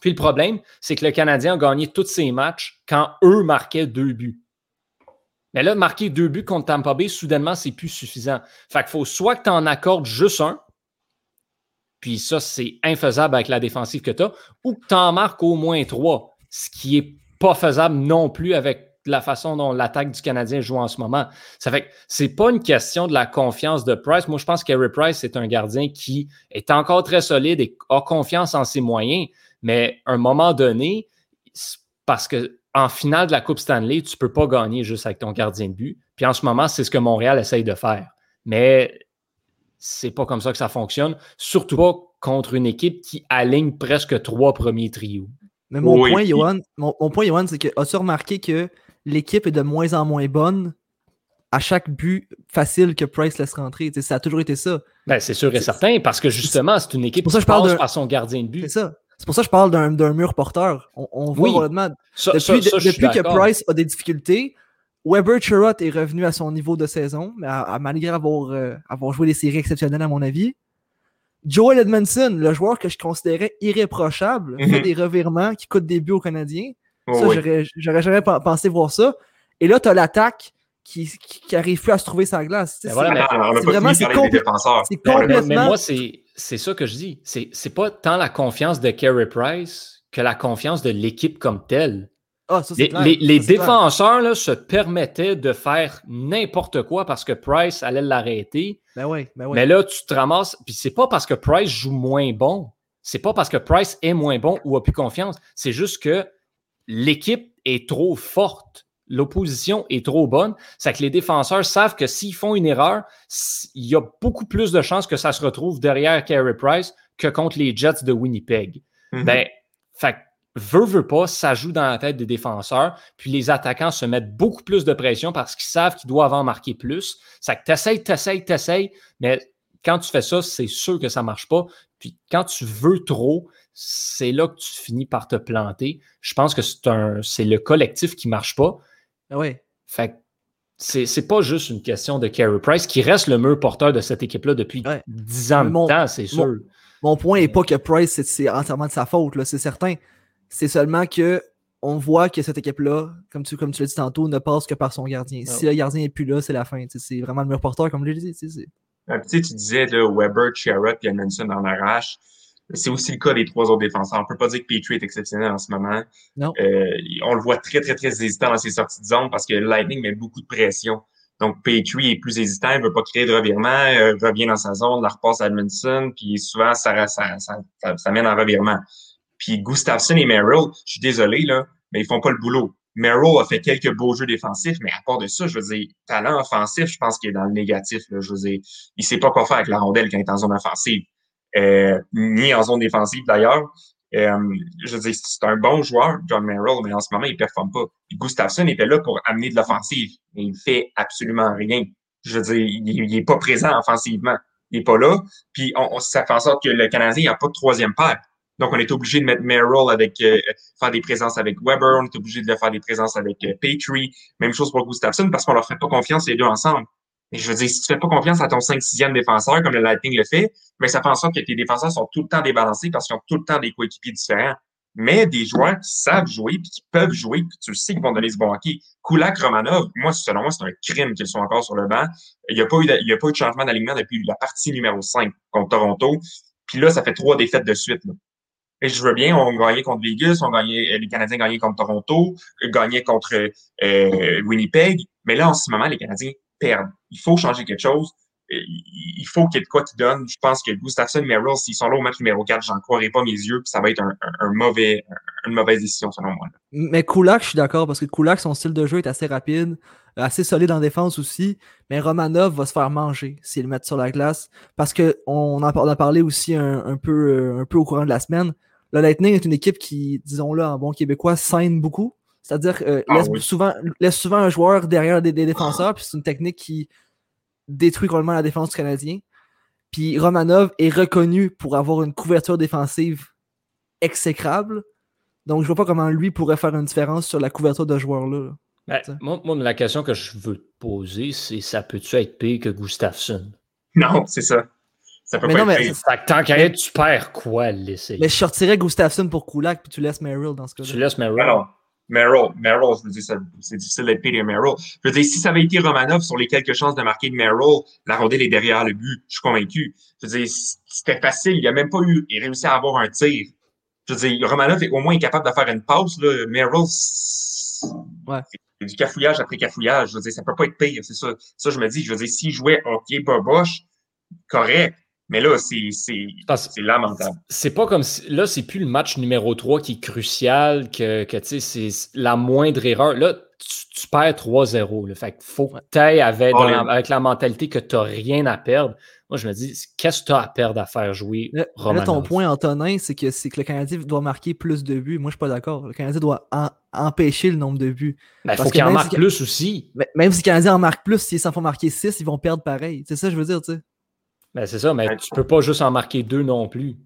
Puis le problème, c'est que le Canadien a gagné tous ses matchs quand eux marquaient deux buts. Mais là, marquer deux buts contre Tampa Bay, soudainement, c'est plus suffisant. Fait qu'il faut soit que tu en accordes juste un, puis ça, c'est infaisable avec la défensive que tu as, ou que tu en marques au moins trois, ce qui n'est pas faisable non plus avec la façon dont l'attaque du Canadien joue en ce moment. Ça fait que c'est pas une question de la confiance de Price. Moi, je pense qu'Harry Price est un gardien qui est encore très solide et a confiance en ses moyens, mais à un moment donné, parce que en finale de la Coupe Stanley, tu peux pas gagner juste avec ton gardien de but. Puis en ce moment, c'est ce que Montréal essaye de faire. Mais c'est pas comme ça que ça fonctionne, surtout pas contre une équipe qui aligne presque trois premiers trios. Mais mon point, Johan, mon, point, c'est que as-tu remarqué que l'équipe est de moins en moins bonne à chaque but facile que Price laisse rentrer? ça a toujours été ça. Ben, c'est sûr et certain, parce que justement, c'est une équipe qui passe par son gardien de but. C'est ça. C'est pour ça que je parle d'un mur porteur. On, voit honnêtement, depuis, depuis que Price a des difficultés, Weber Chirot est revenu à son niveau de saison, malgré avoir, euh, avoir joué des séries exceptionnelles, à mon avis. Joel Edmondson, le joueur que je considérais irréprochable, fait mhm. des revirements qui coûtent des buts aux Canadiens. ça, j'aurais jamais pensé voir ça. Et là, tu as l'attaque qui, qui, arrive plus à se trouver sa glace. C'est vraiment c'est complètement. Mais moi, c'est ça que je dis. C'est pas tant la confiance de Carey Price que la confiance de l'équipe comme telle. Ah, les, défenseurs là, se permettaient de faire n'importe quoi parce que Price allait l'arrêter. Ben ben Mais là, tu te ramasses. Puis c'est pas parce que Price joue moins bon. C'est pas parce que Price est moins bon ou a plus confiance. C'est juste que l'équipe est trop forte. L'opposition est trop bonne. C'est que les défenseurs savent que s'ils font une erreur, il y a beaucoup plus de chances que ça se retrouve derrière Carey Price que contre les Jets de Winnipeg. Mm-hmm. Ben, fait veut, veut pas, ça joue dans la tête des défenseurs. Puis les attaquants se mettent beaucoup plus de pression parce qu'ils savent qu'ils doivent en marquer plus. Ça que t'essayes, t'essayes, t'essayes, mais quand tu fais ça, c'est sûr que ça marche pas. Puis quand tu veux trop, c'est là que tu finis par te planter. Je pense que c'est un, c'est le collectif qui marche pas. Ah oui. Fait c'est, c'est pas juste une question de Carey Price qui reste le mur porteur de cette équipe-là depuis dix ans de temps, c'est sûr. Mon, point n'est pas que Price, c'est, c'est entièrement de sa faute, là, c'est certain. C'est seulement que on voit que cette équipe-là, comme tu, comme tu l'as dit tantôt, ne passe que par son gardien. Ah si le gardien n'est plus là, c'est la fin. C'est vraiment le meilleur porteur, comme je l'ai dit. Ah, tu disais là, Weber, Sherrod et Edmondson en arrache. C'est aussi le cas des trois autres défenseurs. On ne peut pas dire que Petrie est exceptionnel en ce moment. Non. Euh, on le voit très, très, très hésitant dans ses sorties de zone parce que Lightning met beaucoup de pression. Donc, Petrie est plus hésitant, il veut pas créer de revirement, euh, revient dans sa zone, la repasse à Edmondson, puis souvent, ça, ça, ça, ça, mène en revirement. Puis Gustafsson et Merrill, je suis désolé, là, mais ils font pas le boulot. Merrill a fait quelques beaux jeux défensifs, mais à part de ça, je veux dire, talent offensif, je pense qu'il est dans le négatif. Là, je veux dire, il sait pas quoi faire avec la rondelle quand il est en zone offensive, euh, ni en zone défensive d'ailleurs. Euh, je veux dire, c'est un bon joueur, John Merrill, mais en ce moment, il performe pas. Gustafsson était là pour amener de l'offensive, mais il fait absolument rien. Je veux dire, il, il est pas présent offensivement. Il est pas là. Puis on, ça fait en sorte que le Canadien n'a pas de troisième paire. Donc, on est obligé de mettre Merrill avec euh, faire des présences avec Weber, on est obligé de faire des présences avec euh, Petrie. Même chose pour Gustafsson parce qu'on leur fait pas confiance les deux ensemble. Et je veux dire, si tu fais pas confiance à ton 5-6e défenseur, comme le Lightning le fait, mais ça fait en sorte que tes défenseurs sont tout le temps débalancés parce qu'ils ont tout le temps des coéquipiers différents. mais des joueurs qui savent jouer, puis qui peuvent jouer, puis tu sais qu'ils vont donner ce bon hockey. Kulak, Romanov, moi, selon moi, c'est un crime qu'ils sont encore sur le banc. Il n'y a, pas eu de, il y a pas eu de changement d'alignement depuis la partie numéro 5 contre Toronto. Puis là, ça fait trois défaites de suite. Là. Et je veux bien, on gagnait contre Vegas, on gagnait, les Canadiens gagnaient contre Toronto, gagnaient contre euh, Winnipeg. Mais là, en ce moment, les Canadiens perdent. Il faut changer quelque chose il faut qu'il y ait de quoi qui donne. Je pense que Gustafsson et Merrill, s'ils sont là au match numéro 4, j'en croirais pas mes yeux, puis ça va être une mauvaise décision selon moi. Mais Kulak, je suis d'accord, parce que Kulak, son style de jeu est assez rapide, assez solide en défense aussi, mais Romanov va se faire manger s'il le met sur la glace, parce qu'on en a parlé aussi un peu au courant de la semaine. Le Lightning est une équipe qui, disons-le en bon québécois, scène beaucoup. C'est-à-dire euh, ah laisse, souvent, laisse souvent un joueur derrière des, des défenseurs, puis c'est une technique qui détruit complètement la défense du Canadien. Puis Romanov est reconnu pour avoir une couverture défensive exécrable. Donc je vois pas comment lui pourrait faire une différence sur la couverture de joueur-là. Ben, moi, la question que je veux te poser, c'est ça peut-tu être pire que Gustafsson? Non, c'est ça. Ça peut pas être pire. tant qu'à tu perds quoi l'essayer? Mais je sortirais Gustafsson pour Kulak, puis tu laisses Merrill dans ce cas-là. Tu laisses Merrill? Alors, Merrill, Merrill, je veux dire, c'est difficile d'être Peter Merrill. Je veux dire, si ça avait été Romanov sur les quelques chances de marquer de Merrill, la rondelle est derrière le but, je suis convaincu. Je veux dire, c'était facile, il a même pas eu, il a réussi à avoir un tir. Je veux dire, Romanov est au moins capable de faire une passe, là. Merrill, ouais. du cafouillage après cafouillage. Je veux dire, ça peut pas être pire, c'est ça. Ça, je me dis, je veux dire, s'il jouait hockey, pas boche, correct. Mais là, c'est lamentable. C'est pas comme si. Là, c'est plus le match numéro 3 qui est crucial, que, que tu sais, c'est la moindre erreur. Là, tu, perds 3-0. Fait qu'il faut que tu ailles avec, avec, la mentalité que tu n'as rien à perdre. Moi, je me dis, qu'est-ce que tu as à perdre à faire jouer Romanov? Là, ton point, Antonin, c'est que, que le Canadien doit marquer plus de buts. Moi, je suis pas d'accord. Le Canadien doit empêcher le nombre de buts. Il ben, faut qu'il en marque plus aussi. Même si le Canadien en marque plus, s'ils s'en font marquer 6, ils vont perdre pareil. C'est ça, je veux dire, tu sais. Ben, c'est ça, mais tu peux pas juste en marquer deux non plus.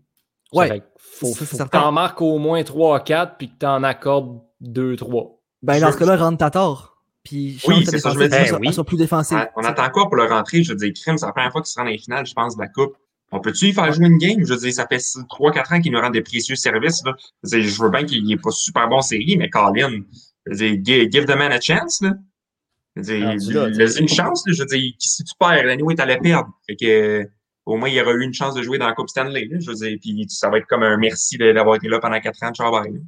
Ouais. faut, faut que tu en marques au moins 3 4 puis que tu en accordes 2 3. Ben, dans ce cas-là, rentre ta tort. Puis oui, c'est ça, je me dis. Ben, plus défensif. On attend quoi pour le rentrer? Je veux dire, Crime, c'est la première fois qu'il se rend dans les finales, je pense, de la Coupe. On peut-tu y faire jouer une game? Je veux dire, ça fait 3-4 ans qu'il nous rend des précieux services. Là. Je, veux, je veux bien qu'il n'ait pas super bon série, mais Colin, je veux dire, give, the man a chance. Là. Je veux dire, une chance. Là. Je veux dire, si tu perds, l'année tu allais perdre. Fait que au moins, il y aura eu une chance de jouer dans la Coupe Stanley. je veux dire, puis ça va être comme un merci d'avoir été là pendant quatre ans de Charles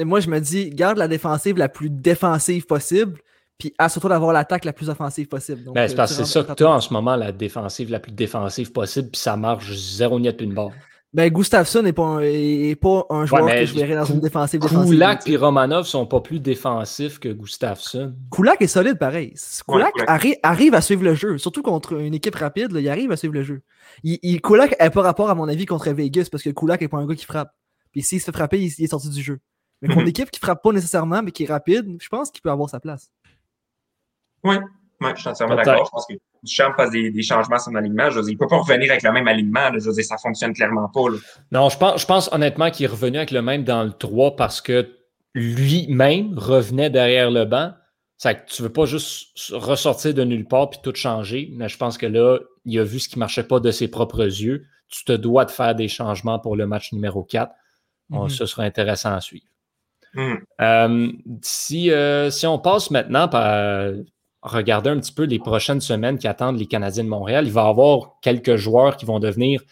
Moi, je me dis, garde la défensive la plus défensive possible, puis assure-toi d'avoir l'attaque la plus offensive possible. Ben, c'est euh, parce que c'est ça que tu as en ce moment, la défensive la plus défensive possible, puis ça marche zéro net une barre. Ben, Gustafsson n'est pas, un, pas un joueur que je verrais dans une défensive défensive. Kulak et Romanov sont pas plus défensifs que Gustafsson. Kulak est solide pareil. Kulak arrive à suivre le jeu, surtout contre une équipe rapide, il arrive à suivre le jeu. Il, Kulak n'a pas rapport, à mon avis, contre Vegas parce que Kulak n'est pas un gars qui frappe. Puis s'il se fait frapper, il, est sorti du jeu. Mais contre une équipe qui frappe pas nécessairement, mais qui est rapide, je pense qu'il peut avoir sa place. Je suis entièrement d'accord. Je pense que Duchamp fasse des, des, changements à son alignement. Je veux il ne peut pas revenir avec le même alignement. Je veux dire, ça fonctionne clairement pas. Non, je pense, je pense honnêtement qu'il est revenu avec le même dans le 3 parce que lui-même revenait derrière le banc. Ça, tu ne veux pas juste ressortir de nulle part puis tout changer. Mais je pense que là, il a vu ce qui ne marchait pas de ses propres yeux. Tu te dois de faire des changements pour le match numéro 4. Mm-hmm. ce sera intéressant à suivre. Mm. Euh, si, euh, si on passe maintenant par regarder un petit peu les prochaines semaines qui attendent les Canadiens de Montréal, il va y avoir quelques joueurs qui vont devenir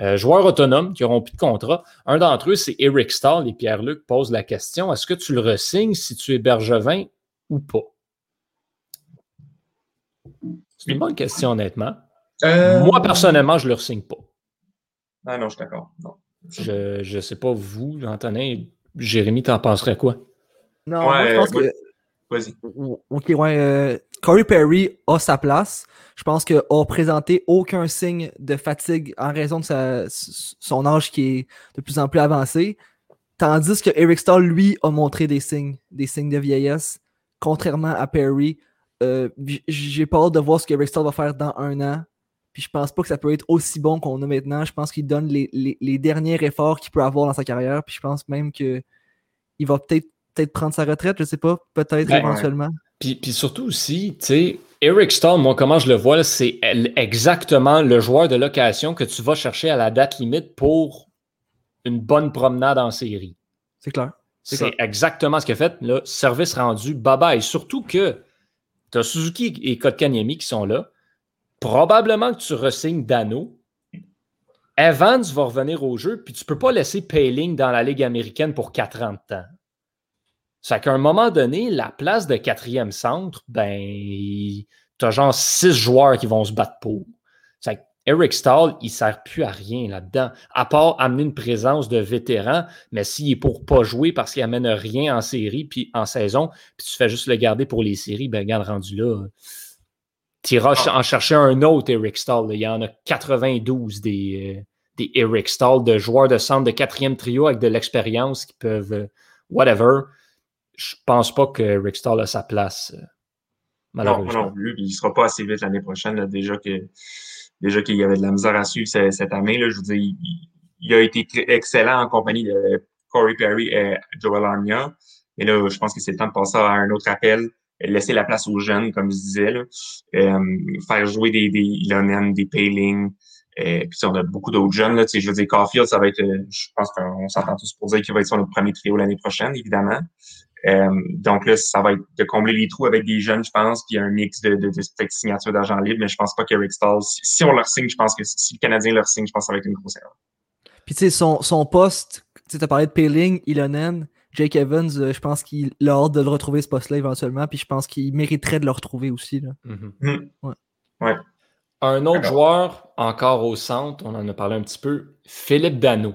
euh, joueurs autonomes, qui n'auront plus de contrat. Un d'entre eux, c'est Eric Stahl et Pierre-Luc posent la question est-ce que tu le resignes si tu es Bergevin ou pas? C'est une bonne question, honnêtement. Euh, Moi, personnellement, je ne le resigne pas. Ah non, je suis d'accord. Je ne sais pas, vous, Antonin, Jérémy, t'en penserais quoi? Non, moi, je pense que Vas-y. Ok, ouais. Euh, Corey Perry a sa place. Je pense qu'il a présenté aucun signe de fatigue en raison de son âge qui est de plus en plus avancé. Tandis que Eric Stahl, lui, a montré des signes, des signes de vieillesse, contrairement à Perry. Euh, j'ai peur de voir ce qu'Eric Stahl va faire dans un an. Puis je pense pas que ça peut être aussi bon qu'on a maintenant. Je pense qu'il donne les, les, derniers efforts qu'il peut avoir dans sa carrière. Puis je pense même qu'il va peut-être peut-être prendre sa retraite, je sais pas, peut-être ben, éventuellement. Puis, surtout aussi, tu sais, Eric Stahl, moi, comment je le vois, c'est exactement le joueur de location que tu vas chercher à la date limite pour une bonne promenade en série. C'est clair. C'est exactement ce qu'il a fait. Là, service rendu, bye bye. Surtout que tu as Suzuki et Kotkaniemi qui sont là. Probablement que tu resignes Dano. Evans va revenir au jeu, puis tu ne peux pas laisser Payling dans la Ligue américaine pour 4 ans de temps. C'est qu'à un moment donné, la place de quatrième centre, ben, tu as genre six joueurs qui vont se battre pour. C'est Eric Stahl, il ne sert plus à rien là-dedans, à part amener une présence de vétéran, mais s'il est pour pas jouer parce qu'il amène rien en série puis en saison, puis tu fais juste le garder pour les séries, ben regarde, rendu là, tu iras ah. en chercher un autre Eric Stahl. Il y en a 92 des, euh, des Eric Stahl, de joueurs de centre de quatrième trio avec de l'expérience qui peuvent, euh, whatever. Je pense pas que Eric Stahl a sa place, euh, malheureusement. Non, non plus. Il ne sera pas assez vite l'année prochaine, déjà que déjà qu'il y avait de la misère à suivre cette, année. Là, je veux dire, il, a été excellent en compagnie de Corey Perry et Joel Armia. Et là, je pense que c'est le temps de passer à un autre appel, laisser la place aux jeunes, comme je disais, là. Euh, faire jouer des, des Ilonen, des Payling, et euh, puis on a beaucoup d'autres jeunes. Là, je veux dire, Caulfield, ça va être, euh, je pense qu'on s'entend tous pour dire qu'il va être sur notre premier trio l'année prochaine, évidemment. Euh, donc là, ça va être de combler les trous avec des jeunes, je pense, puis un mix de, de, de, signatures d'argent libre, mais je pense pas qu'Eric Stahl, si, on leur signe, je pense que si le Canadien leur signe, je pense que ça va être une grosse erreur. Puis tu sais, son, son poste, tu as parlé de Peeling, Ilonen, Jake Evans, euh, je pense qu'il a hâte de le retrouver ce poste-là éventuellement, puis je pense qu'il mériterait de le retrouver aussi. Là. Mm-hmm. Mm. ouais. ouais. Un autre joueur, encore au centre, on en a parlé un petit peu, Philippe Dano.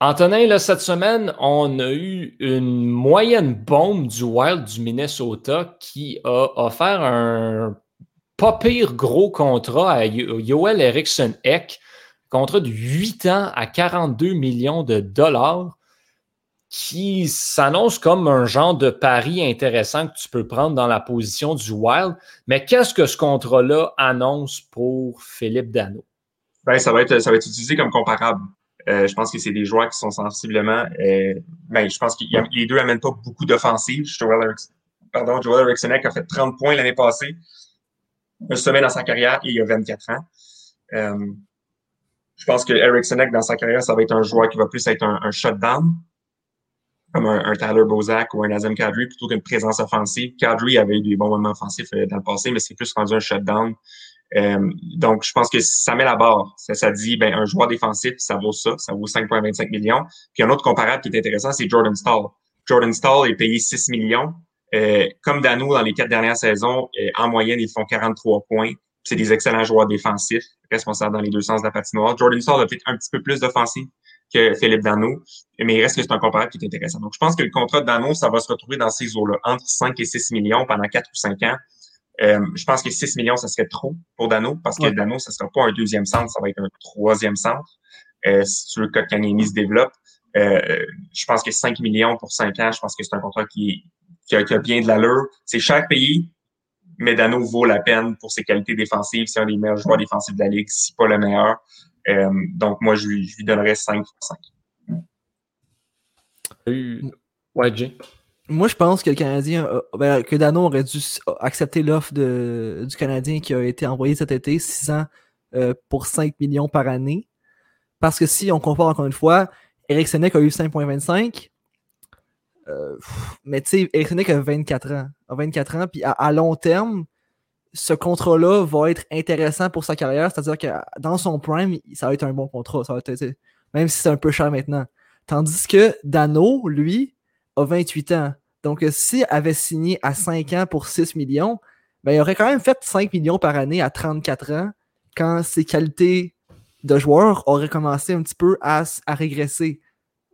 Antonin, là, cette semaine, on a eu une moyenne bombe du Wild du Minnesota qui a offert un pas pire gros contrat à Joel Eriksson Eck, contrat de 8 ans à 42 millions de dollars, qui s'annonce comme un genre de pari intéressant que tu peux prendre dans la position du Wild. Mais qu'est-ce que ce contrat-là annonce pour Philippe Dano? Ben, ça va être utilisé comme comparable. Euh, je pense que c'est des joueurs qui sont sensiblement. Euh, ben, je pense que les deux n'amènent pas beaucoup d'offensives. Joel, Joel Eriksson a fait 30 points l'année passée, un sommet dans sa carrière et il a 24 ans. Euh, je pense que Eriksson dans sa carrière, ça va être un joueur qui va plus être un, shutdown, comme un, Tyler Bozak ou un Azem Kadri, plutôt qu'une présence offensive. Kadri avait eu des bons moments offensifs dans le passé, mais c'est plus rendu un shutdown. Euh, donc, je pense que ça met la barre. Ça, ça dit, ben, un joueur défensif, ça vaut ça, ça vaut 5,25 millions. Puis un autre comparable qui est intéressant, c'est Jordan Stall. Jordan Stall est payé 6 millions. Euh, comme Dano dans les quatre dernières saisons, euh, en moyenne, ils font 43 points. C'est des excellents joueurs défensifs, responsables dans les deux sens de la patinoire. Jordan Stall a peut-être un petit peu plus d'offensive que Philippe Dano, mais il reste que c'est un comparable qui est intéressant. Donc, je pense que le contrat de Dano, ça va se retrouver dans ces eaux-là, entre 5 et 6 millions pendant 4 ou 5 ans. Euh, je pense que 6 millions, ça serait trop pour Dano, parce que Dano, ça ne sera pas un deuxième centre, ça va être un troisième centre. Euh, si tu veux que se développe, euh, je pense que 5 millions pour 5 ans, je pense que c'est un contrat qui, qui, a, bien de l'allure. C'est cher payé, mais Dano vaut la peine pour ses qualités défensives. C'est un des meilleurs joueurs défensifs de la Ligue, si pas le meilleur. Euh, donc, moi, je lui, je lui donnerais 5 pour 5. Ouais, Jay. Moi, je pense que le Canadien, ben, que Dano aurait dû accepter l'offre du Canadien qui a été envoyé cet été, 6 ans euh, pour 5 millions par année. Parce que si on compare encore une fois, Eric Senek a eu 5,25. Euh, mais tu sais, Eric Senek a 24 ans. A 24 ans, puis à, long terme, ce contrat-là va être intéressant pour sa carrière. C'est-à-dire que dans son prime, ça va être un bon contrat. Ça va être, même si c'est un peu cher maintenant. Tandis que Dano, lui, a 28 ans. Donc, euh, s'il avait signé à 5 ans pour 6 millions, ben, il aurait quand même fait 5 millions par année à 34 ans quand ses qualités de joueur auraient commencé un petit peu à, à régresser.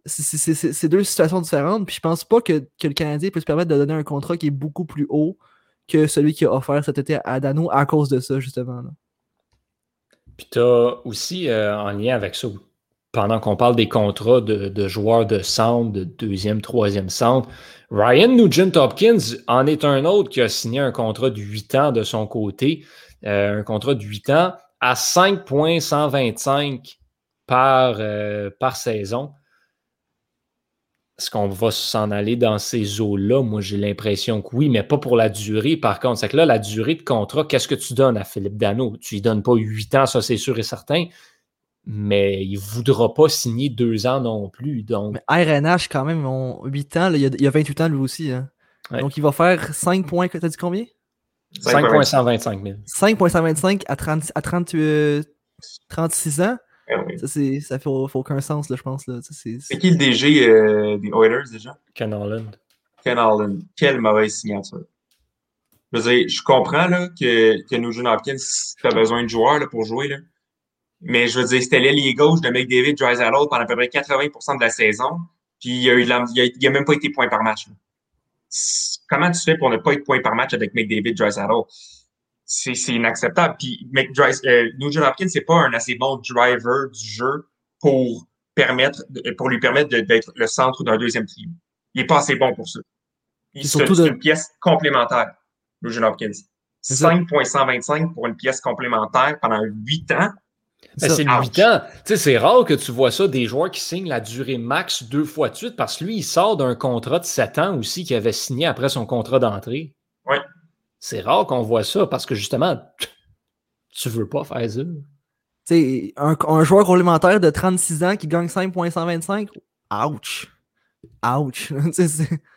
C'est deux situations différentes. Puis je pense pas que, le Canadien peut se permettre de donner un contrat qui est beaucoup plus haut que celui qu'il a offert cet été à Dano à cause de ça, justement. Puis tu as aussi, euh, en lien avec ça, pendant qu'on parle des contrats de, joueurs de centre, de deuxième, troisième centre, Ryan Nugent Hopkins en est un autre qui a signé un contrat de 8 ans de son côté, euh, un contrat de 8 ans à 5,125 par, euh, par saison. Est-ce qu'on va s'en aller dans ces eaux-là? Moi, j'ai l'impression que oui, mais pas pour la durée. Par contre, c'est que là, la durée de contrat, qu'est-ce que tu donnes à Philippe Dano? Tu lui donnes pas 8 ans, ça c'est sûr et certain mais il ne voudra pas signer deux ans non plus. Donc, Mais RNH, quand même, ils ont 8 ans. là, il, y a, il y a 28 ans, lui aussi. hein. Ouais. Donc, il va faire 5 points. T'as dit combien? 5,125 000. 5,125 à, 30, à 30, euh, 36 ans? Eh oui. Ça, c'est, ça fait, aucun sens, là, je pense. Là. C'est, C'est qui le DG euh, des Oilers déjà? Ken Holland. Ken Holland. Quelle mauvaise signature. Je veux dire, je comprends là, que, que Nugent Hopkins, tu as besoin de joueurs là, pour jouer. Là. Mais je veux dire, c'était l'ailier gauche de McDavid Drysdale pendant à peu près 80% de la saison. Puis il y a eu de la- il a, il a même pas été point par match. Comment tu fais pour ne pas être point par match avec McDavid Drysdale? C'est c'est inacceptable. Puis McDrys- euh, Nugent Hopkins, c'est pas un assez bon driver du jeu pour permettre pour lui permettre d'être le centre d'un deuxième trio. Il est pas assez bon pour ça. C'est de- une pièce complémentaire, Nugent Hopkins. C'est ça. 5,125 pour une pièce complémentaire pendant 8 ans. Ben, ça. c'est Ouch. 8 ans. Tu sais, c'est rare que tu vois ça, des joueurs qui signent la durée max deux fois de suite, parce que lui, il sort d'un contrat de 7 ans aussi qu'il avait signé après son contrat d'entrée. Ouais. C'est rare qu'on voit ça, parce que justement, tu veux pas faire ça. Tu sais, un, un joueur complémentaire de 36 ans qui gagne 5,125, ouch. Ouch.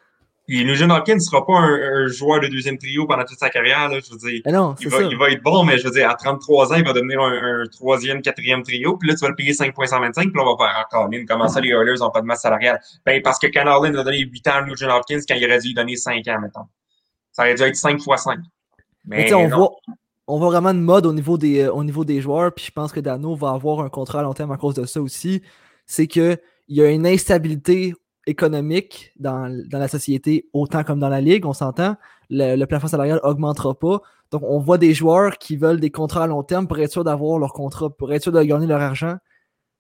Nugent Hopkins ne sera pas un, un joueur de deuxième trio pendant toute sa carrière. Là, je veux dire, Mais non, il va, ça. il va être bon, mais je veux dire, à 33 ans, il va devenir un, un troisième, quatrième trio. Puis là, tu vas le payer 5,125. Puis là, on va faire encore, Colin, comment ça, les Oilers n'ont pas de masse salariale? Ben, parce que Ken Harlan a donné 8 ans à Nugent Hopkins quand il aurait dû lui donner 5 ans, mettons. Ça aurait dû être 5 fois 5. Mais on voit, on voit vraiment une mode au niveau, des, euh, au niveau des joueurs, puis je pense que Dano va avoir un contrat à long terme à cause de ça aussi. C'est qu'il y a une instabilité économique dans, dans la société, autant comme dans la ligue, on s'entend. Le, le plafond salarial augmentera pas. Donc, on voit des joueurs qui veulent des contrats à long terme pour être sûr d'avoir leur contrat, pour être sûr de gagner leur argent.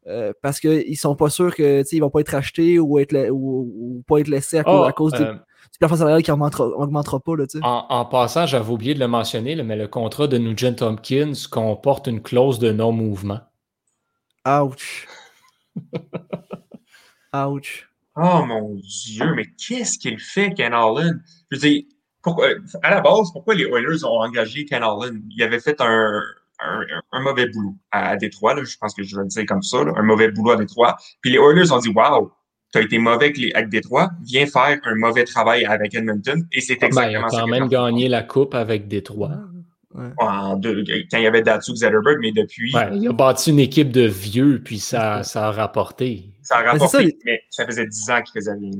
euh, parce qu'ils sont pas sûrs que tu sais, ils vont pas être achetés ou, être la- ou, ou pas être laissés à, cause- Oh, à cause du, euh, du plafond salarial qui augmentera, augmentera pas. Là, en, en passant, j'avais oublié de le mentionner, là, mais le contrat de Nugent Hopkins comporte une clause de non-mouvement. Ouch. Ouch. Oh mon Dieu, mais qu'est-ce qu'il fait, Ken Harlan? Je veux dire, pourquoi, à la base, pourquoi les Oilers ont engagé Ken Harlan? Il avait fait un, un, un mauvais boulot à, Détroit, là, je pense que je vais le dire comme ça, là, un mauvais boulot à Détroit. Puis les Oilers ont dit, wow, tu as été mauvais avec, les, avec Détroit, viens faire un mauvais travail avec Edmonton. Et c'est Ben, il a exactement ça. quand même gagné la coupe avec Détroit. En deux- quand il y avait Datsuk Zetterberg, mais depuis, Ouais, il a bâti une équipe de vieux, puis ça, ça a rapporté. ça a rapporté, ça, mais ça faisait dix ans qu'il faisait rien.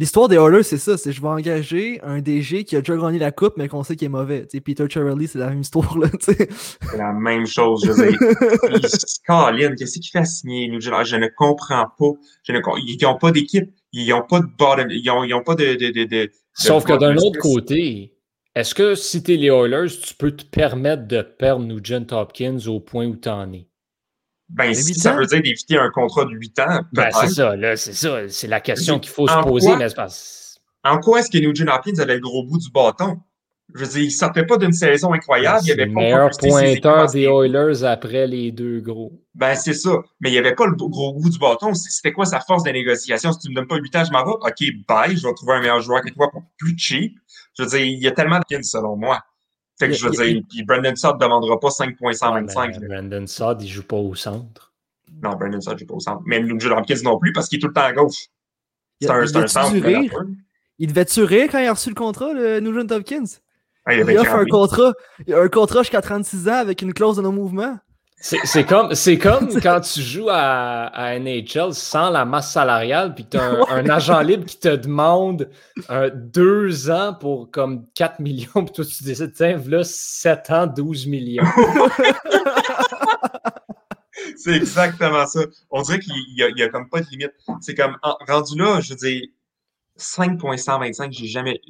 L'histoire des Oilers, c'est ça. C'est je vais engager un DG qui a déjà gagné la coupe, mais qu'on sait qu'il est mauvais. Peter Chiarelli, c'est la même histoire. Là. C'est la même chose, je veux dire. Colin, qu'est-ce qu'il fait signer Je ne comprends pas. Je ne, com- ils n'ont pas d'équipe. Ils n'ont pas de bottom. Ils n'ont ils ont pas de, de, de, de- Sauf que d'un autre côté, est-ce que si tu es les Oilers, tu peux te permettre de perdre Nugent Hopkins au point où tu en es? Ben, si ça veut dire d'éviter un contrat de 8 ans, Ben, c'est ça, là, c'est ça. C'est la question qu'il faut se poser, quoi? mais c'est pas- en quoi est-ce que Nugent Hopkins avait le gros bout du bâton? Je veux dire, il sortait pas d'une saison incroyable. Il avait le pas meilleur pointeur des. Oilers après les deux gros. Ben, c'est ça. Mais il n'y avait pas le gros bout du bâton. C'était quoi sa force de négociation? Si tu me donnes pas 8 ans, je m'en vais. OK, bye, je vais trouver un meilleur joueur que toi pour plus cheap. Je veux dire, il y a tellement de kills, selon moi. Fait que je veux Il dire, puis Brandon Saad ne demandera pas 5.125. Ouais, mais là. Brandon Saad, il joue pas au centre. Non, Brandon Saad, je pas au centre. Mais Nugent Hopkins non plus, parce qu'il est tout le temps à gauche. C'est un, centre. Il devait-tu rire quand il a reçu le contrat, le Nugent Hopkins? Ah, il Il offre un contrat, un contrat jusqu'à 36 ans avec une clause de non-mouvement. C'est c'est comme, c'est comme quand tu joues à, à NHL sans la masse salariale, puis tu as un, un agent libre qui te demande deux ans pour comme 4 millions, puis toi tu décides, tiens, là, 7 ans, 12 millions. C'est exactement ça. On dirait qu'il y a, comme pas de limite. C'est comme, en- rendu là, je veux dire, 5.125, j'ai jamais,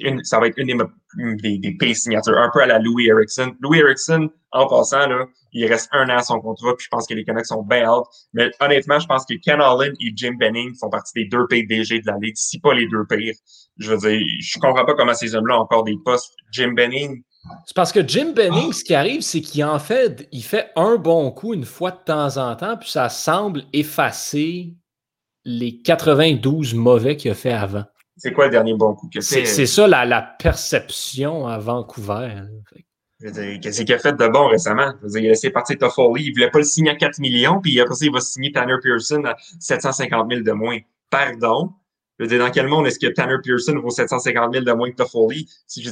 une, ça va être une des, des, des pires signatures, un peu à la Louis Erickson. Louis Erickson, en passant, là, il reste un an à son contrat, puis je pense que les Canucks sont bien out. Mais honnêtement, je pense que Ken Holland et Jim Benning font partie des deux pires DG de la Ligue, si pas les deux pires. Je veux dire, je comprends pas comment ces hommes-là ont encore des postes. Jim Benning, C'est parce que Jim Benning, ce qui arrive, c'est qu'il en fait, il fait un bon coup une fois de temps en temps, puis ça semble effacer les 92 mauvais qu'il a fait avant. c'est quoi le dernier bon coup que C'est c'est? ça la, la perception à Vancouver. Fait que- Je veux dire, qu'est-ce qu'il a fait de bon récemment? Je veux dire, il a laissé partir Toffoli. Il voulait pas le signer à 4 millions, puis après ça, il va signer Tanner Pearson à 750 000 de moins. Pardon? Je veux dire, dans quel monde est-ce que Tanner Pearson vaut 750 000 de moins que Toffoli? Si je,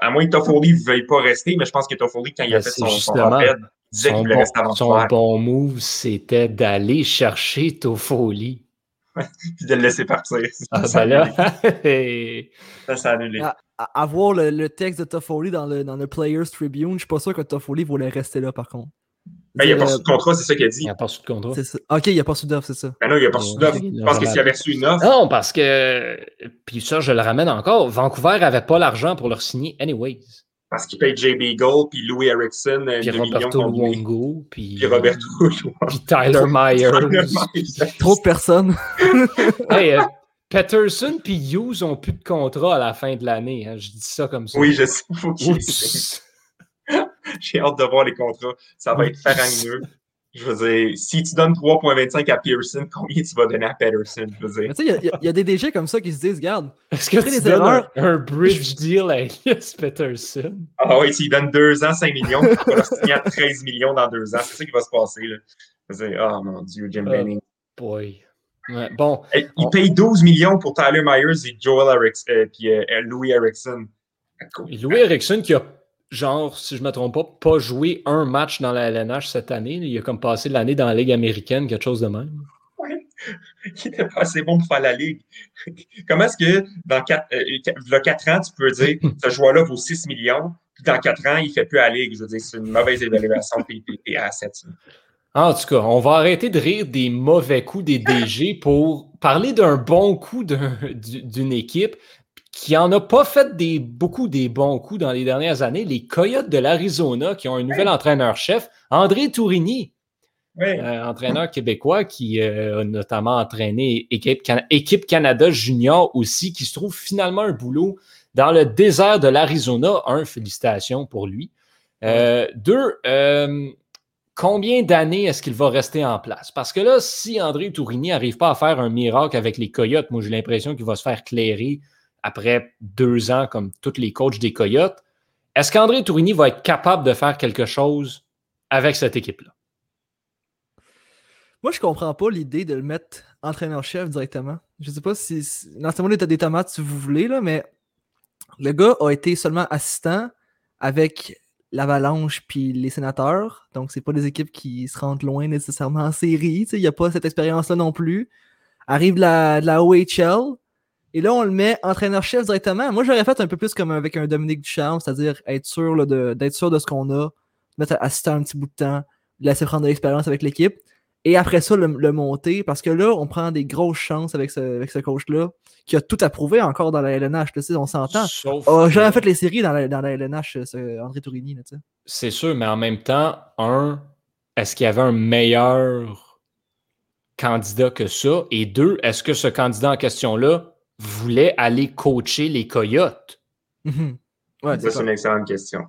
à moins que Toffoli ne veuille pas rester, mais je pense que Toffoli, quand il a Ben, fait son, son rappel, disait qu'il voulait bon, rester avant son faire, bon move, c'était d'aller chercher Toffoli. puis de le laisser partir. Ah, ça, ben là, ça, ça a annulé. À, à- à voir le, le texte de Toffoli dans le, dans le Players Tribune, je suis pas sûr que Toffoli voulait rester là par contre. Ben, il a pas Euh, reçu de contrat, c'est ça qu'il a dit. il n'y a pas reçu de contrat. c'est ça. Ok, il a pas reçu d'offre, c'est ça. Ben non, il a pas reçu d'offre. Je a pense que s'il avait reçu une offre, Non, parce que, puis ça, je le ramène encore, Vancouver n'avait pas l'argent pour leur signer anyways. parce qu'il paye JB Gold, puis Louis Erickson, euh, Puis 2 millions Roberto puis, Puis Roberto puis Tyler Myers. Trop de personnes. hey, euh, Peterson puis Hughes ont plus de contrat à la fin de l'année. hein. Je dis ça comme ça. Oui, je sais. J'ai hâte de voir les contrats. Ça va être faramineux. Je veux dire, si tu donnes 3,25 à Pearson, combien tu vas donner à Peterson? Je veux Mais dire, tu sais, il y a- il y, a- il y a des DG comme ça qui se disent, regarde, Est-ce que tu les donnes erreurs- un, un bridge deal à Elias Peterson? ah oui, s'il donne 2 ans, 5 millions, tu vas le signer à 13 millions dans 2 ans. C'est ça qui va se passer. Là. Je veux dire, oh mon Dieu, Jim Benning. Boy. Ouais, bon, il on- paye 12 millions pour Tyler Myers et Joel Erickson, euh, puis euh, Louis Erickson. Louis Erickson qui a, genre, si je ne me trompe pas, pas joué un match dans la LNH cette année. Il a comme passé l'année dans la Ligue américaine, quelque chose de même. Il était pas assez bon pour faire la ligue. Comment est-ce que dans 4, euh, 4 ans, tu peux dire ce joueur-là vaut 6 millions, puis dans 4 ans, il ne fait plus la ligue? Je veux dire, c'est une mauvaise évaluation de tes assets. ça. En tout cas, on va arrêter de rire des mauvais coups des DG pour parler d'un bon coup d'un- du- d'une équipe qui en a pas fait des, beaucoup des bons coups dans les dernières années. Les Coyotes de l'Arizona qui ont un nouvel entraîneur-chef, André Tourigny, euh, entraîneur québécois qui euh, a notamment entraîné équipe, Can- équipe Canada Junior aussi, qui se trouve finalement un boulot dans le désert de l'Arizona. Un, félicitations pour lui. Euh, deux, euh, combien d'années est-ce qu'il va rester en place? Parce que là, si André Tourigny n'arrive pas à faire un miracle avec les Coyotes, moi j'ai l'impression qu'il va se faire clairer après deux ans comme tous les coachs des Coyotes. Est-ce qu'André Tourigny va être capable de faire quelque chose avec cette équipe-là? moi je comprends pas l'idée de le mettre entraîneur-chef directement. Je sais pas si. moment-là, t'as des tomates si vous voulez, là, mais le gars a été seulement assistant avec l'Avalanche puis les sénateurs. Donc, c'est pas des équipes qui se rendent loin nécessairement en série. Il n'y a pas cette expérience-là non plus. Arrive la, la OHL. Et là, on le met entraîneur-chef directement. Moi, j'aurais fait un peu plus comme avec un Dominique Ducharme, c'est-à-dire être sûr d'être sûr de ce qu'on a, mettre assistant un petit bout de temps, laisser prendre de l'expérience avec l'équipe. Et après ça, le, le monter, parce que là, on prend des grosses chances avec ce, avec ce coach-là, qui a tout approuvé encore dans la LNH. tu sais, on s'entend. Sauf Oh, que- jamais fait les séries dans la, dans la LNH, ce André Tourigny. Là, tu sais. C'est sûr, mais en même temps, un, est-ce qu'il y avait un meilleur candidat que ça? Et deux, est-ce que ce candidat en question-là voulait aller coacher les Coyotes? Ouais, Ça, c'est une excellente question.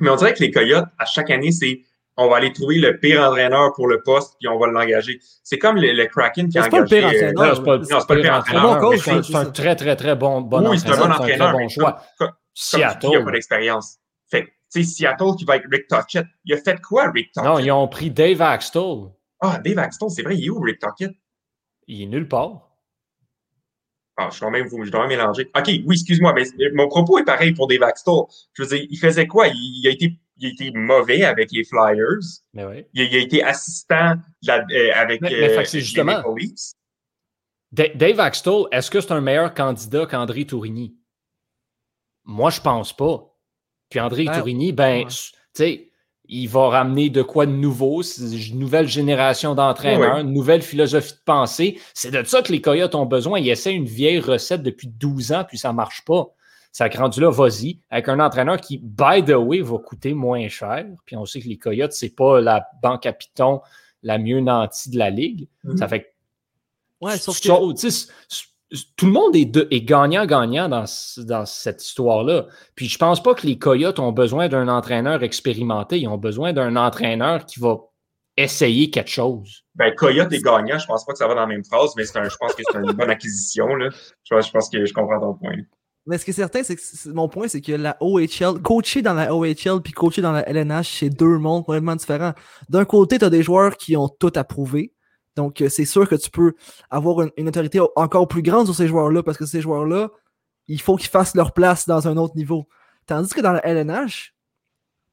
Mais on dirait que les Coyotes, à chaque année, c'est on va aller trouver le pire entraîneur pour le poste, puis on va l'engager. C'est comme le, le Kraken qui a C'est pas le engagé. pire euh, entraîneur. Non, c'est pas, Non, c'est pas le pire entraîneur, entraîneur, c'est un- un très, très, très bon, bon oui, c'est un entraîneur. bon c'est un entraîneur, très mais bon choix. comme- comme- comme tu dis, Seattle. il n'a pas d'expérience. Fait que, tu sais, Seattle qui va être Rick Tocchet, il a fait quoi, Rick Tocchet? Non, ils ont pris Dave Axtell. Ah, Dave Axton, c'est vrai, il est où, Rick Tocchet? Il est nulle part. Ah, je dois même, vous- je dois même mélanger. OK, oui, excuse-moi, mais mon propos est pareil pour Dave Axton. Je veux dire, il faisait quoi? Il, il a été, il a été mauvais avec les Flyers. Mais. Il, a- il a été assistant la- euh, avec Mais- mais euh, fait c'est les Leafs. Da- Dave Axtell, est-ce que c'est un meilleur candidat qu'André Tourigny? Moi, je pense pas. Puis André Ben, Tourigny, ben, ouais. tu sais, il va ramener de quoi de nouveau, une nouvelle génération d'entraîneurs, Ouais. une nouvelle philosophie de pensée. C'est de ça que les Coyotes ont besoin. Ils essaient une vieille recette depuis 12 ans, puis ça marche pas. Ça a rendu là, vas-y, avec un entraîneur qui, by the way, va coûter moins cher. Puis on sait que les Coyotes, c'est pas la banque à Python la mieux nantie de la ligue. Mhm. Ça fait que Ouais, sauf que. Tout le monde est, de- est gagnant-gagnant dans, dans cette histoire-là. Puis je pense pas que les Coyotes ont besoin d'un entraîneur expérimenté. Ils ont besoin d'un entraîneur qui va essayer quelque chose. Ben, Coyote est gagnant, je pense pas que ça va dans la même phrase, mais c'est un, je pense que c'est une bonne acquisition, là. Je, pense- je pense que je comprends ton point. Mais ce qui est certain, c'est que mon point, c'est que la OHL, coacher dans la OHL puis coacher dans la LNH, c'est deux mondes complètement différents. D'un côté, tu as des joueurs qui ont tout approuvé. Donc, euh, c'est sûr que tu peux avoir une, une autorité encore plus grande sur ces joueurs-là parce que ces joueurs-là, il faut qu'ils fassent leur place dans un autre niveau. Tandis que dans la LNH,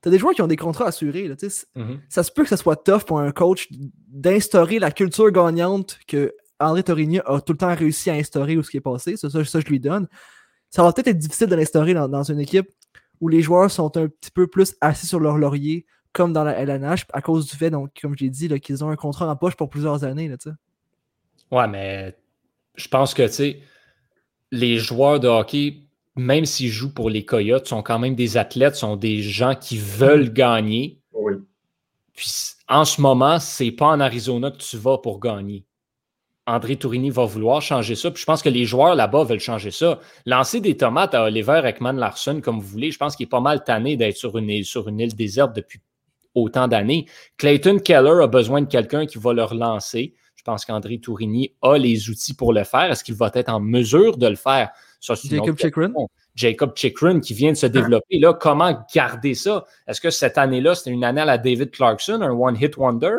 tu as des joueurs qui ont des contrats assurés. là, Mhm. ça se peut que ce soit tough pour un coach d'instaurer la culture gagnante que André Torigny a tout le temps réussi à instaurer ou ce qui est passé. Ça, ça, ça, je lui donne. Ça va peut-être être difficile de l'instaurer dans, dans une équipe où les joueurs sont un petit peu plus assis sur leur laurier, comme dans la LNH, à cause du fait, donc, comme je l'ai dit, qu'ils ont un contrat en poche pour plusieurs années. Là. Ouais, mais je pense que, tu sais, les joueurs de hockey, même s'ils jouent pour les Coyotes, sont quand même des athlètes, sont des gens qui veulent gagner. Oui. Puis en ce moment, c'est pas en Arizona que tu vas pour gagner. André Tourigny va vouloir changer ça. Puis je pense que les joueurs là-bas veulent changer ça. Lancer des tomates à Oliver Ekman Larson comme vous voulez, je pense qu'il est pas mal tanné d'être sur une, île- sur une île déserte depuis autant d'années. Clayton Keller a besoin de quelqu'un qui va le relancer. Je pense qu'André Tourigny a les outils pour le faire. Est-ce qu'il va être en mesure de le faire? Ça, Jacob Chikrin? Jacob Chikrin qui vient de se développer. Là, comment garder ça? Est-ce que cette année-là, c'était une année à la David Clarkson, un one-hit wonder?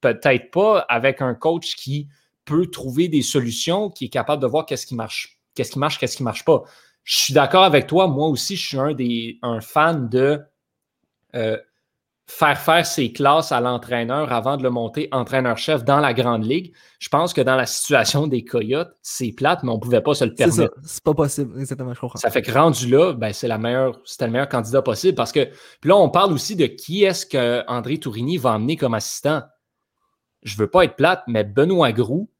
Peut-être pas avec un coach qui peut trouver des solutions, qui est capable de voir qu'est-ce qui marche, qu'est-ce qui marche, qu'est-ce qui marche pas. Je suis d'accord avec toi. Moi aussi, je suis un, des, un fan de euh, faire faire ses classes à l'entraîneur avant de le monter entraîneur-chef dans la grande ligue. Je pense que dans la situation des Coyotes, c'est plate, mais on ne pouvait pas se le C'est ça. permettre. C'est pas possible. Exactement, je comprends. Ça fait que rendu là, ben, c'est la meilleure, c'était le meilleur candidat possible parce que puis là, on parle aussi de qui est-ce que André Tourigny va emmener comme assistant. Je veux pas être plate, mais Benoît Groux,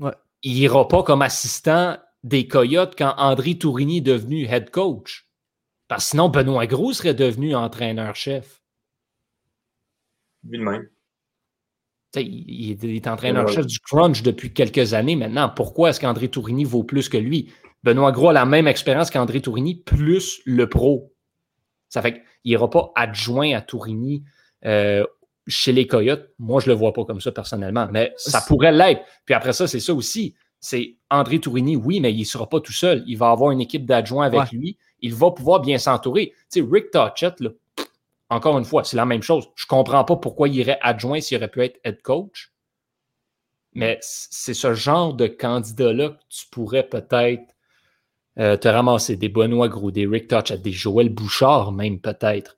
Ouais. il ira pas comme assistant des Coyotes quand André Tourigny est devenu head coach. Parce que sinon, Benoît Groux serait devenu entraîneur-chef. Vu de même. Tu sais, Il il est, il est entraîneur-chef du Crunch depuis quelques années maintenant. Pourquoi est-ce qu'André Tourigny vaut plus que lui? Benoît Gros a la même expérience qu'André Tourigny, plus le pro. Ça fait qu'il n'ira pas adjoint à Tourigny euh, chez les Coyotes. Moi, je ne le vois pas comme ça personnellement, mais ça pourrait l'être. Puis après ça, c'est ça aussi. C'est André Tourigny, oui, mais il ne sera pas tout seul. Il va avoir une équipe d'adjoints avec Ouais. lui. Il va pouvoir bien s'entourer. Tu sais, Rick Touchett, là, encore une fois, c'est la même chose. Je ne comprends pas pourquoi il irait adjoint s'il aurait pu être head coach. Mais c'est ce genre de candidat-là que tu pourrais peut-être euh, te ramasser. Des Benoît Gros, des Rick Touchett, des Joël Bouchard même peut-être.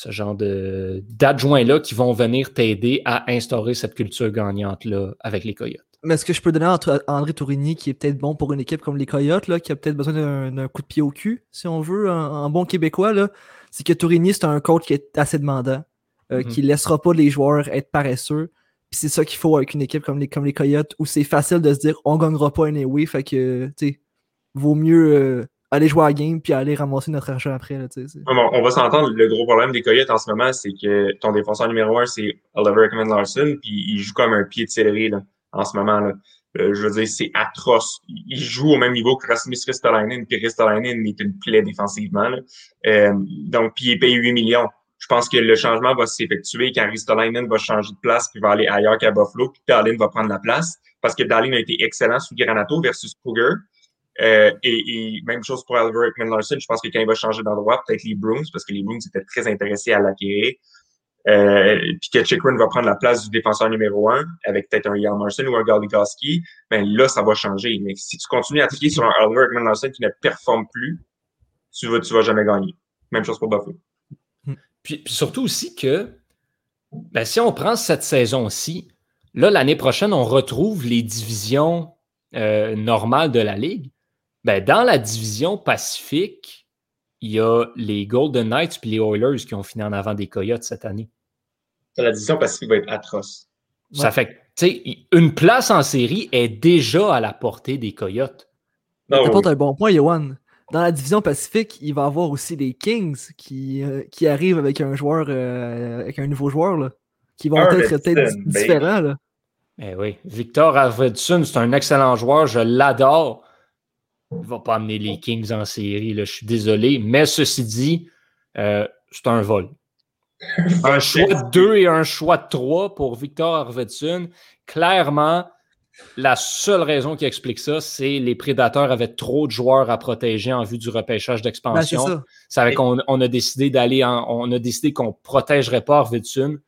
Ce genre de- d'adjoints-là qui vont venir t'aider à instaurer cette culture gagnante-là avec les Coyotes. Mais ce que je peux donner à André Tourigny, qui est peut-être bon pour une équipe comme les Coyotes, là, qui a peut-être besoin d'un d'un coup de pied au cul, si on veut, en, bon québécois, là, c'est que Tourigny, c'est un coach qui est assez demandant, euh, Mhm. qui laissera pas les joueurs être paresseux. Puis c'est ça qu'il faut avec une équipe comme les, comme les Coyotes, où c'est facile de se dire on gagnera pas anyway, fait que, tu sais, vaut mieux euh, aller jouer à la game puis aller ramasser notre argent après, là, bon, on va s'entendre, le gros problème des Coyotes en ce moment, c'est que ton défenseur numéro un, c'est Oliver Ekman Larson, puis il joue comme un pied de céleri là, en ce moment. Là. Euh, je veux dire, c'est atroce. Il joue au même niveau que Rasmus Ristolainen, puis Ristolainen est une plaie défensivement. Là. Euh, donc, puis il est payé 8 millions. Je pense que le changement va s'effectuer quand Ristolainen va changer de place puis va aller ailleurs qu'à Buffalo, puis Darlin va prendre la place, parce que Darlin a été excellent sous Granato versus Cougar. Euh, et, même chose pour Oliver Ekman Larson. Je pense que quand il va changer d'endroit, peut-être les Bruins, parce que les Bruins étaient très intéressés à l'acquérir. Euh, puis que Chikrin va prendre la place du défenseur numéro un, avec peut-être un Jan Marson ou un Goligoski, ben là, ça va changer. Mais si tu continues à trier sur un Oliver Ekman Larson qui ne performe plus, tu vas, tu vas jamais gagner. Même chose pour Buffalo. Puis, puis surtout aussi que ben, si on prend cette saison-ci, là, l'année prochaine, on retrouve les divisions euh, normales de la Ligue. Ben, dans la division Pacifique, il y a les Golden Knights et les Oilers qui ont fini en avant des Coyotes cette année. La division Pacifique va être atroce. Ça Ouais. fait que, tu sais, une place en série est déjà à la portée des Coyotes. Non, T'apportes oui. un bon point, Yohan. Dans la division Pacifique, il va y avoir aussi les Kings qui, euh, qui arrivent avec un joueur, euh, avec un nouveau joueur, là, qui vont être peut-être différents. Là. Eh oui, Victor Arvidsson, c'est un excellent joueur, je l'adore. Il ne va pas amener les Kings en série, là, je suis désolé. Mais ceci dit, euh, c'est un vol. Un choix de 2 et un choix de 3 pour Victor Arvidsson. Clairement, la seule raison qui explique ça, c'est les prédateurs avaient trop de joueurs à protéger en vue du repêchage Ben, c'est d'expansion. ça. c'est avec qu'on on a décidé d'aller en- on a décidé qu'on protégerait pas Arvidsson.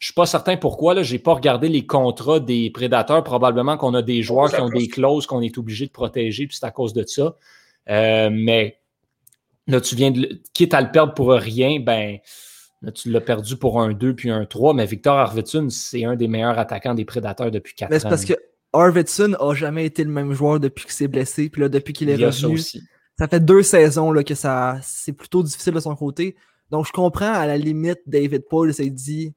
Je suis pas certain pourquoi. Là, j'ai pas regardé les contrats des prédateurs. Probablement qu'on a des joueurs ça qui ont des clauses qu'on est obligé de protéger, puis c'est à cause de ça. Euh, mais là, tu viens de le- quitte à le perdre pour rien, ben là, tu l'as perdu pour un 2 puis un 3. Mais Victor Arvidsson, c'est un des meilleurs attaquants des prédateurs depuis 4 ans. Mais c'est parce que Arvidsson a jamais été le même joueur depuis qu'il s'est blessé. Puis là, depuis qu'il est Il y a ça revenu, aussi. ça fait deux saisons là, que ça c'est plutôt difficile de son côté. Donc je comprends à la limite David Paul s'est dit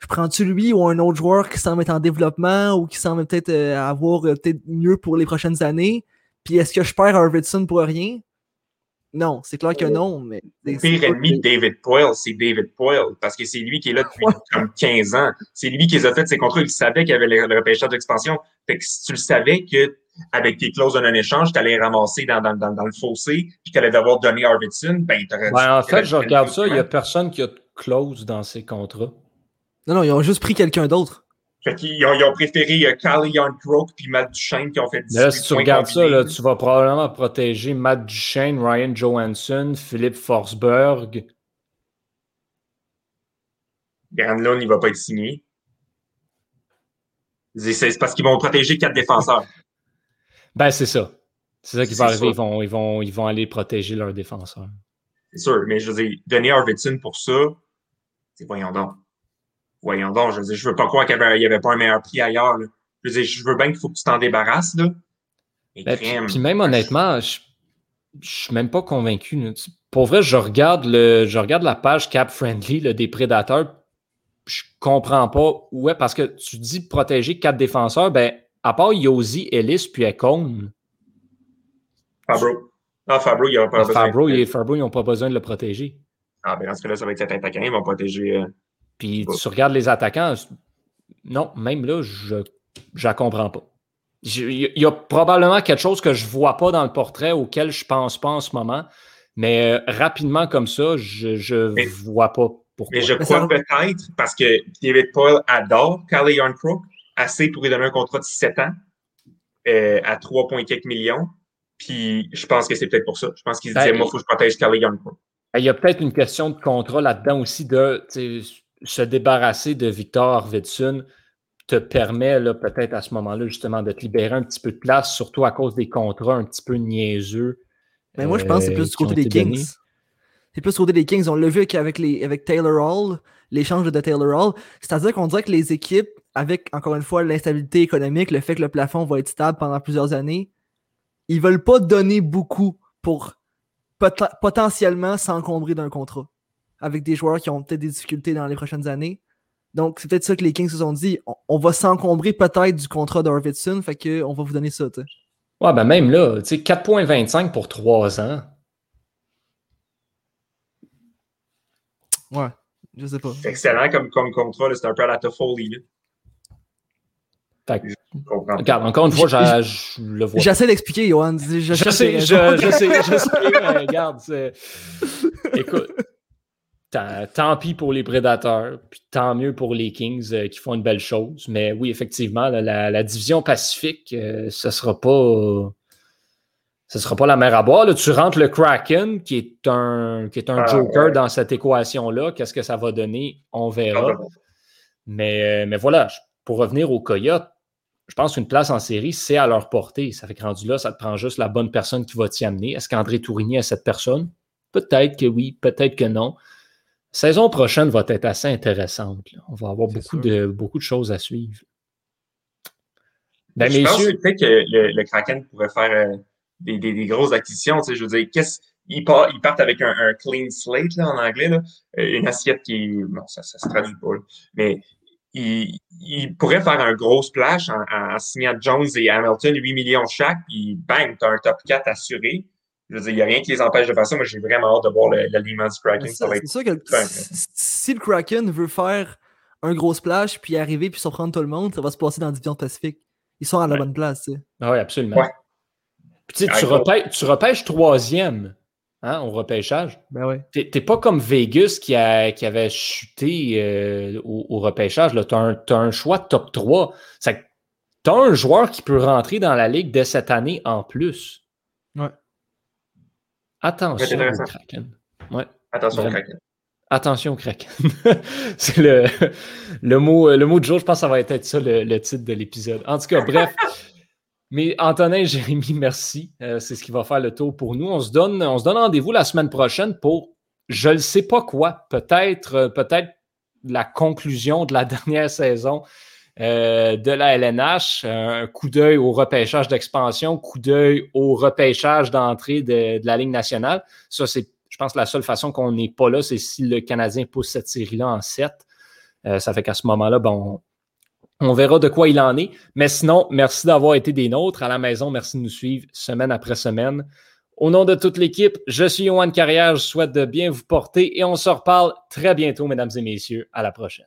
je prends-tu lui ou un autre joueur qui semble être en développement ou qui semble peut-être euh, avoir euh, peut-être mieux pour les prochaines années? Puis est-ce que je perds Arvidsson pour rien? Non, c'est clair que non, mais. Le pire ennemi de David Poyle, c'est David Poyle, parce que c'est lui qui est là depuis comme 15 ans. C'est lui qui les a fait ses contrats. Il savait qu'il y avait le, le repêchage d'expansion. Fait que si tu le savais que avec tes clauses de non-échange, tu allais ramasser dans, dans, dans, dans le fossé, puis tu allais devoir donner Arvidsson, ben, t'aurais Ben, en fait, je regarde ça, il n'y a personne qui a de clause dans ses contrats. Non, non, ils ont juste pris quelqu'un d'autre. Fait qu'ils ont, ils ont préféré euh, Carly Yarncroke puis Matt Duchesne qui ont fait 18 Là, si tu regardes ça, là, tu vas probablement protéger Matt Duchesne, Ryan Johansson, Philippe Forsberg. Granlund, il va pas être signé. C'est parce qu'ils vont protéger quatre défenseurs. Ben, c'est ça. C'est ça qui va arriver. Ils vont, ils, vont, ils vont aller protéger leurs défenseurs. C'est sûr, mais je veux dire, donner Arvidsson pour ça, c'est voyons donc. Voyons donc, je veux dire, je veux pas croire qu'il y avait, pas un meilleur prix ailleurs. là. Je veux dire, je veux bien qu'il faut que tu t'en débarrasses, là. Ben, puis, même honnêtement, je, je suis même pas convaincu. là. Pour vrai, je regarde, le, je regarde la page Cap Friendly là, des prédateurs. Je comprends pas. Ouais, parce que tu dis protéger quatre défenseurs, ben, à part Yosi, Ellis puis Ekon, Fabro. Ah, Fabro, il n'y aura pas besoin. Fabro ils n'ont pas besoin de le protéger. Ah, ben dans ce cas-là, ça va être cet attaquant, ils vont protéger. euh, Puis tu regardes les attaquants, non, même là, je ne la comprends pas. Il y, a probablement quelque chose que je ne vois pas dans le portrait auquel je ne pense pas en ce moment, mais euh, rapidement comme ça, je ne vois pas pourquoi. Mais je Mais crois peut-être, parce que David Paul adore Carly Yarncroke, assez pour lui donner un contrat de 7 ans euh, à 3, quelques millions. Puis je pense que c'est peut-être pour ça. Je pense qu'il se Ben, disait, moi, il faut que je protège Carly Yarncroke. Il y a peut-être une question de contrat là-dedans aussi de se débarrasser de Victor Arvidsson te permet peut-être à ce moment-là justement de te libérer un petit peu de place, surtout à cause des contrats un petit peu niaiseux. Mais moi, je pense que c'est euh, plus du côté des Kings. C'est plus du côté des Kings. On l'a vu avec, les, avec Taylor Hall, l'échange de Taylor Hall. C'est-à-dire qu'on dirait que les équipes, avec encore une fois l'instabilité économique, le fait que le plafond va être stable pendant plusieurs années, ils veulent pas donner beaucoup pour pot- potentiellement s'encombrer d'un contrat avec des joueurs qui ont peut-être des difficultés dans les prochaines années. Donc, c'est peut-être ça que les Kings se sont dit. On, on va s'encombrer peut-être du contrat d'Arvidsson, fait qu'on va vous donner ça. tu sais. Ouais, ben même là, tu sais, 4,25 pour 3 ans. Ouais, je sais pas. C'est excellent comme, comme contrat. C'est un peu à la Toffoli. là. Fait que, regarde, encore une fois, je le vois. J'essaie d'expliquer, Johan. Je, Je sais, je, sais, je sais, mais regarde, écoute, tant, tant pis pour les prédateurs, puis tant mieux pour les Kings euh, qui font une belle chose. Mais oui, effectivement, la, la division Pacifique, euh, ce sera pas. Ce sera pas la mer à boire. Là, tu rentres le Kraken, qui est un, qui est un Ah, joker ouais. dans cette équation-là. Qu'est-ce que ça va donner? On Ah, verra. ben, Mais, euh, mais voilà, pour revenir aux Coyotes, je pense qu'une place en série, c'est à leur portée. Ça fait que rendu là, ça te prend juste la bonne personne qui va t'y amener. Est-ce qu'André Tourigny est cette personne? Peut-être que oui, peut-être que non. Saison prochaine va être assez intéressante. là. On va avoir beaucoup sûr. de, beaucoup de choses à suivre. Ben, je pense messieurs, peut-être que le, le Kraken pourrait faire euh, des, des, des grosses acquisitions. Tu sais, je veux dire, qu'est-ce, ils, part- ils partent avec un, un clean slate là, en anglais, là, euh, une assiette qui. Bon, ça, ça se traduit pas, là, mais ils, ils pourraient faire un gros splash en, en, en signant Jones et Hamilton 8 millions chaque, puis bang, tu as un top 4 assuré. Je veux dire, il n'y a rien qui les empêche de faire ça. Moi, j'ai vraiment hâte de voir l'alignement du Kraken. C'est sûr que fin, si- si le Kraken veut faire un gros splash, puis arriver, puis surprendre tout le monde, ça va se passer dans la division Pacifique. Ils sont à la Ouais. bonne place. tu sais. Ah oui, absolument. Ouais. Puis, tu, sais, tu, gros. repêches, tu repêches troisième hein, au repêchage. Ben ouais. T'es pas comme Vegas qui, a, qui avait chuté euh, au, au repêchage. Tu as, un choix de top 3. Tu tu as un joueur qui peut rentrer dans la ligue dès cette année en plus. Attention au Kraken. Ouais. Attention, Vraiment. Kraken. Attention au Kraken. c'est le, le, mot, le mot de jour, je pense que ça va être ça le, le titre de l'épisode. En tout cas, bref. Mais Antonin Jérémy, merci. Euh, c'est ce qui va faire le tour pour nous. On se donne, on se donne rendez-vous la semaine prochaine pour je ne sais pas quoi. Peut-être euh, peut-être la conclusion de la dernière saison euh, de la LNH. Un coup d'œil au repêchage d'expansion, coup d'œil au repêchage d'entrée de, la Ligue nationale. Ça, c'est, je pense, la seule façon qu'on n'est pas là, c'est si le Canadien pousse cette série-là en 7. Euh, ça fait qu'à ce moment-là, bon, on verra de quoi il en est. Mais sinon, merci d'avoir été des nôtres à la maison. Merci de nous suivre semaine après semaine. Au nom de toute l'équipe, je suis Yohan Carrière. Je souhaite de bien vous porter et on se reparle très bientôt, mesdames et messieurs. À la prochaine.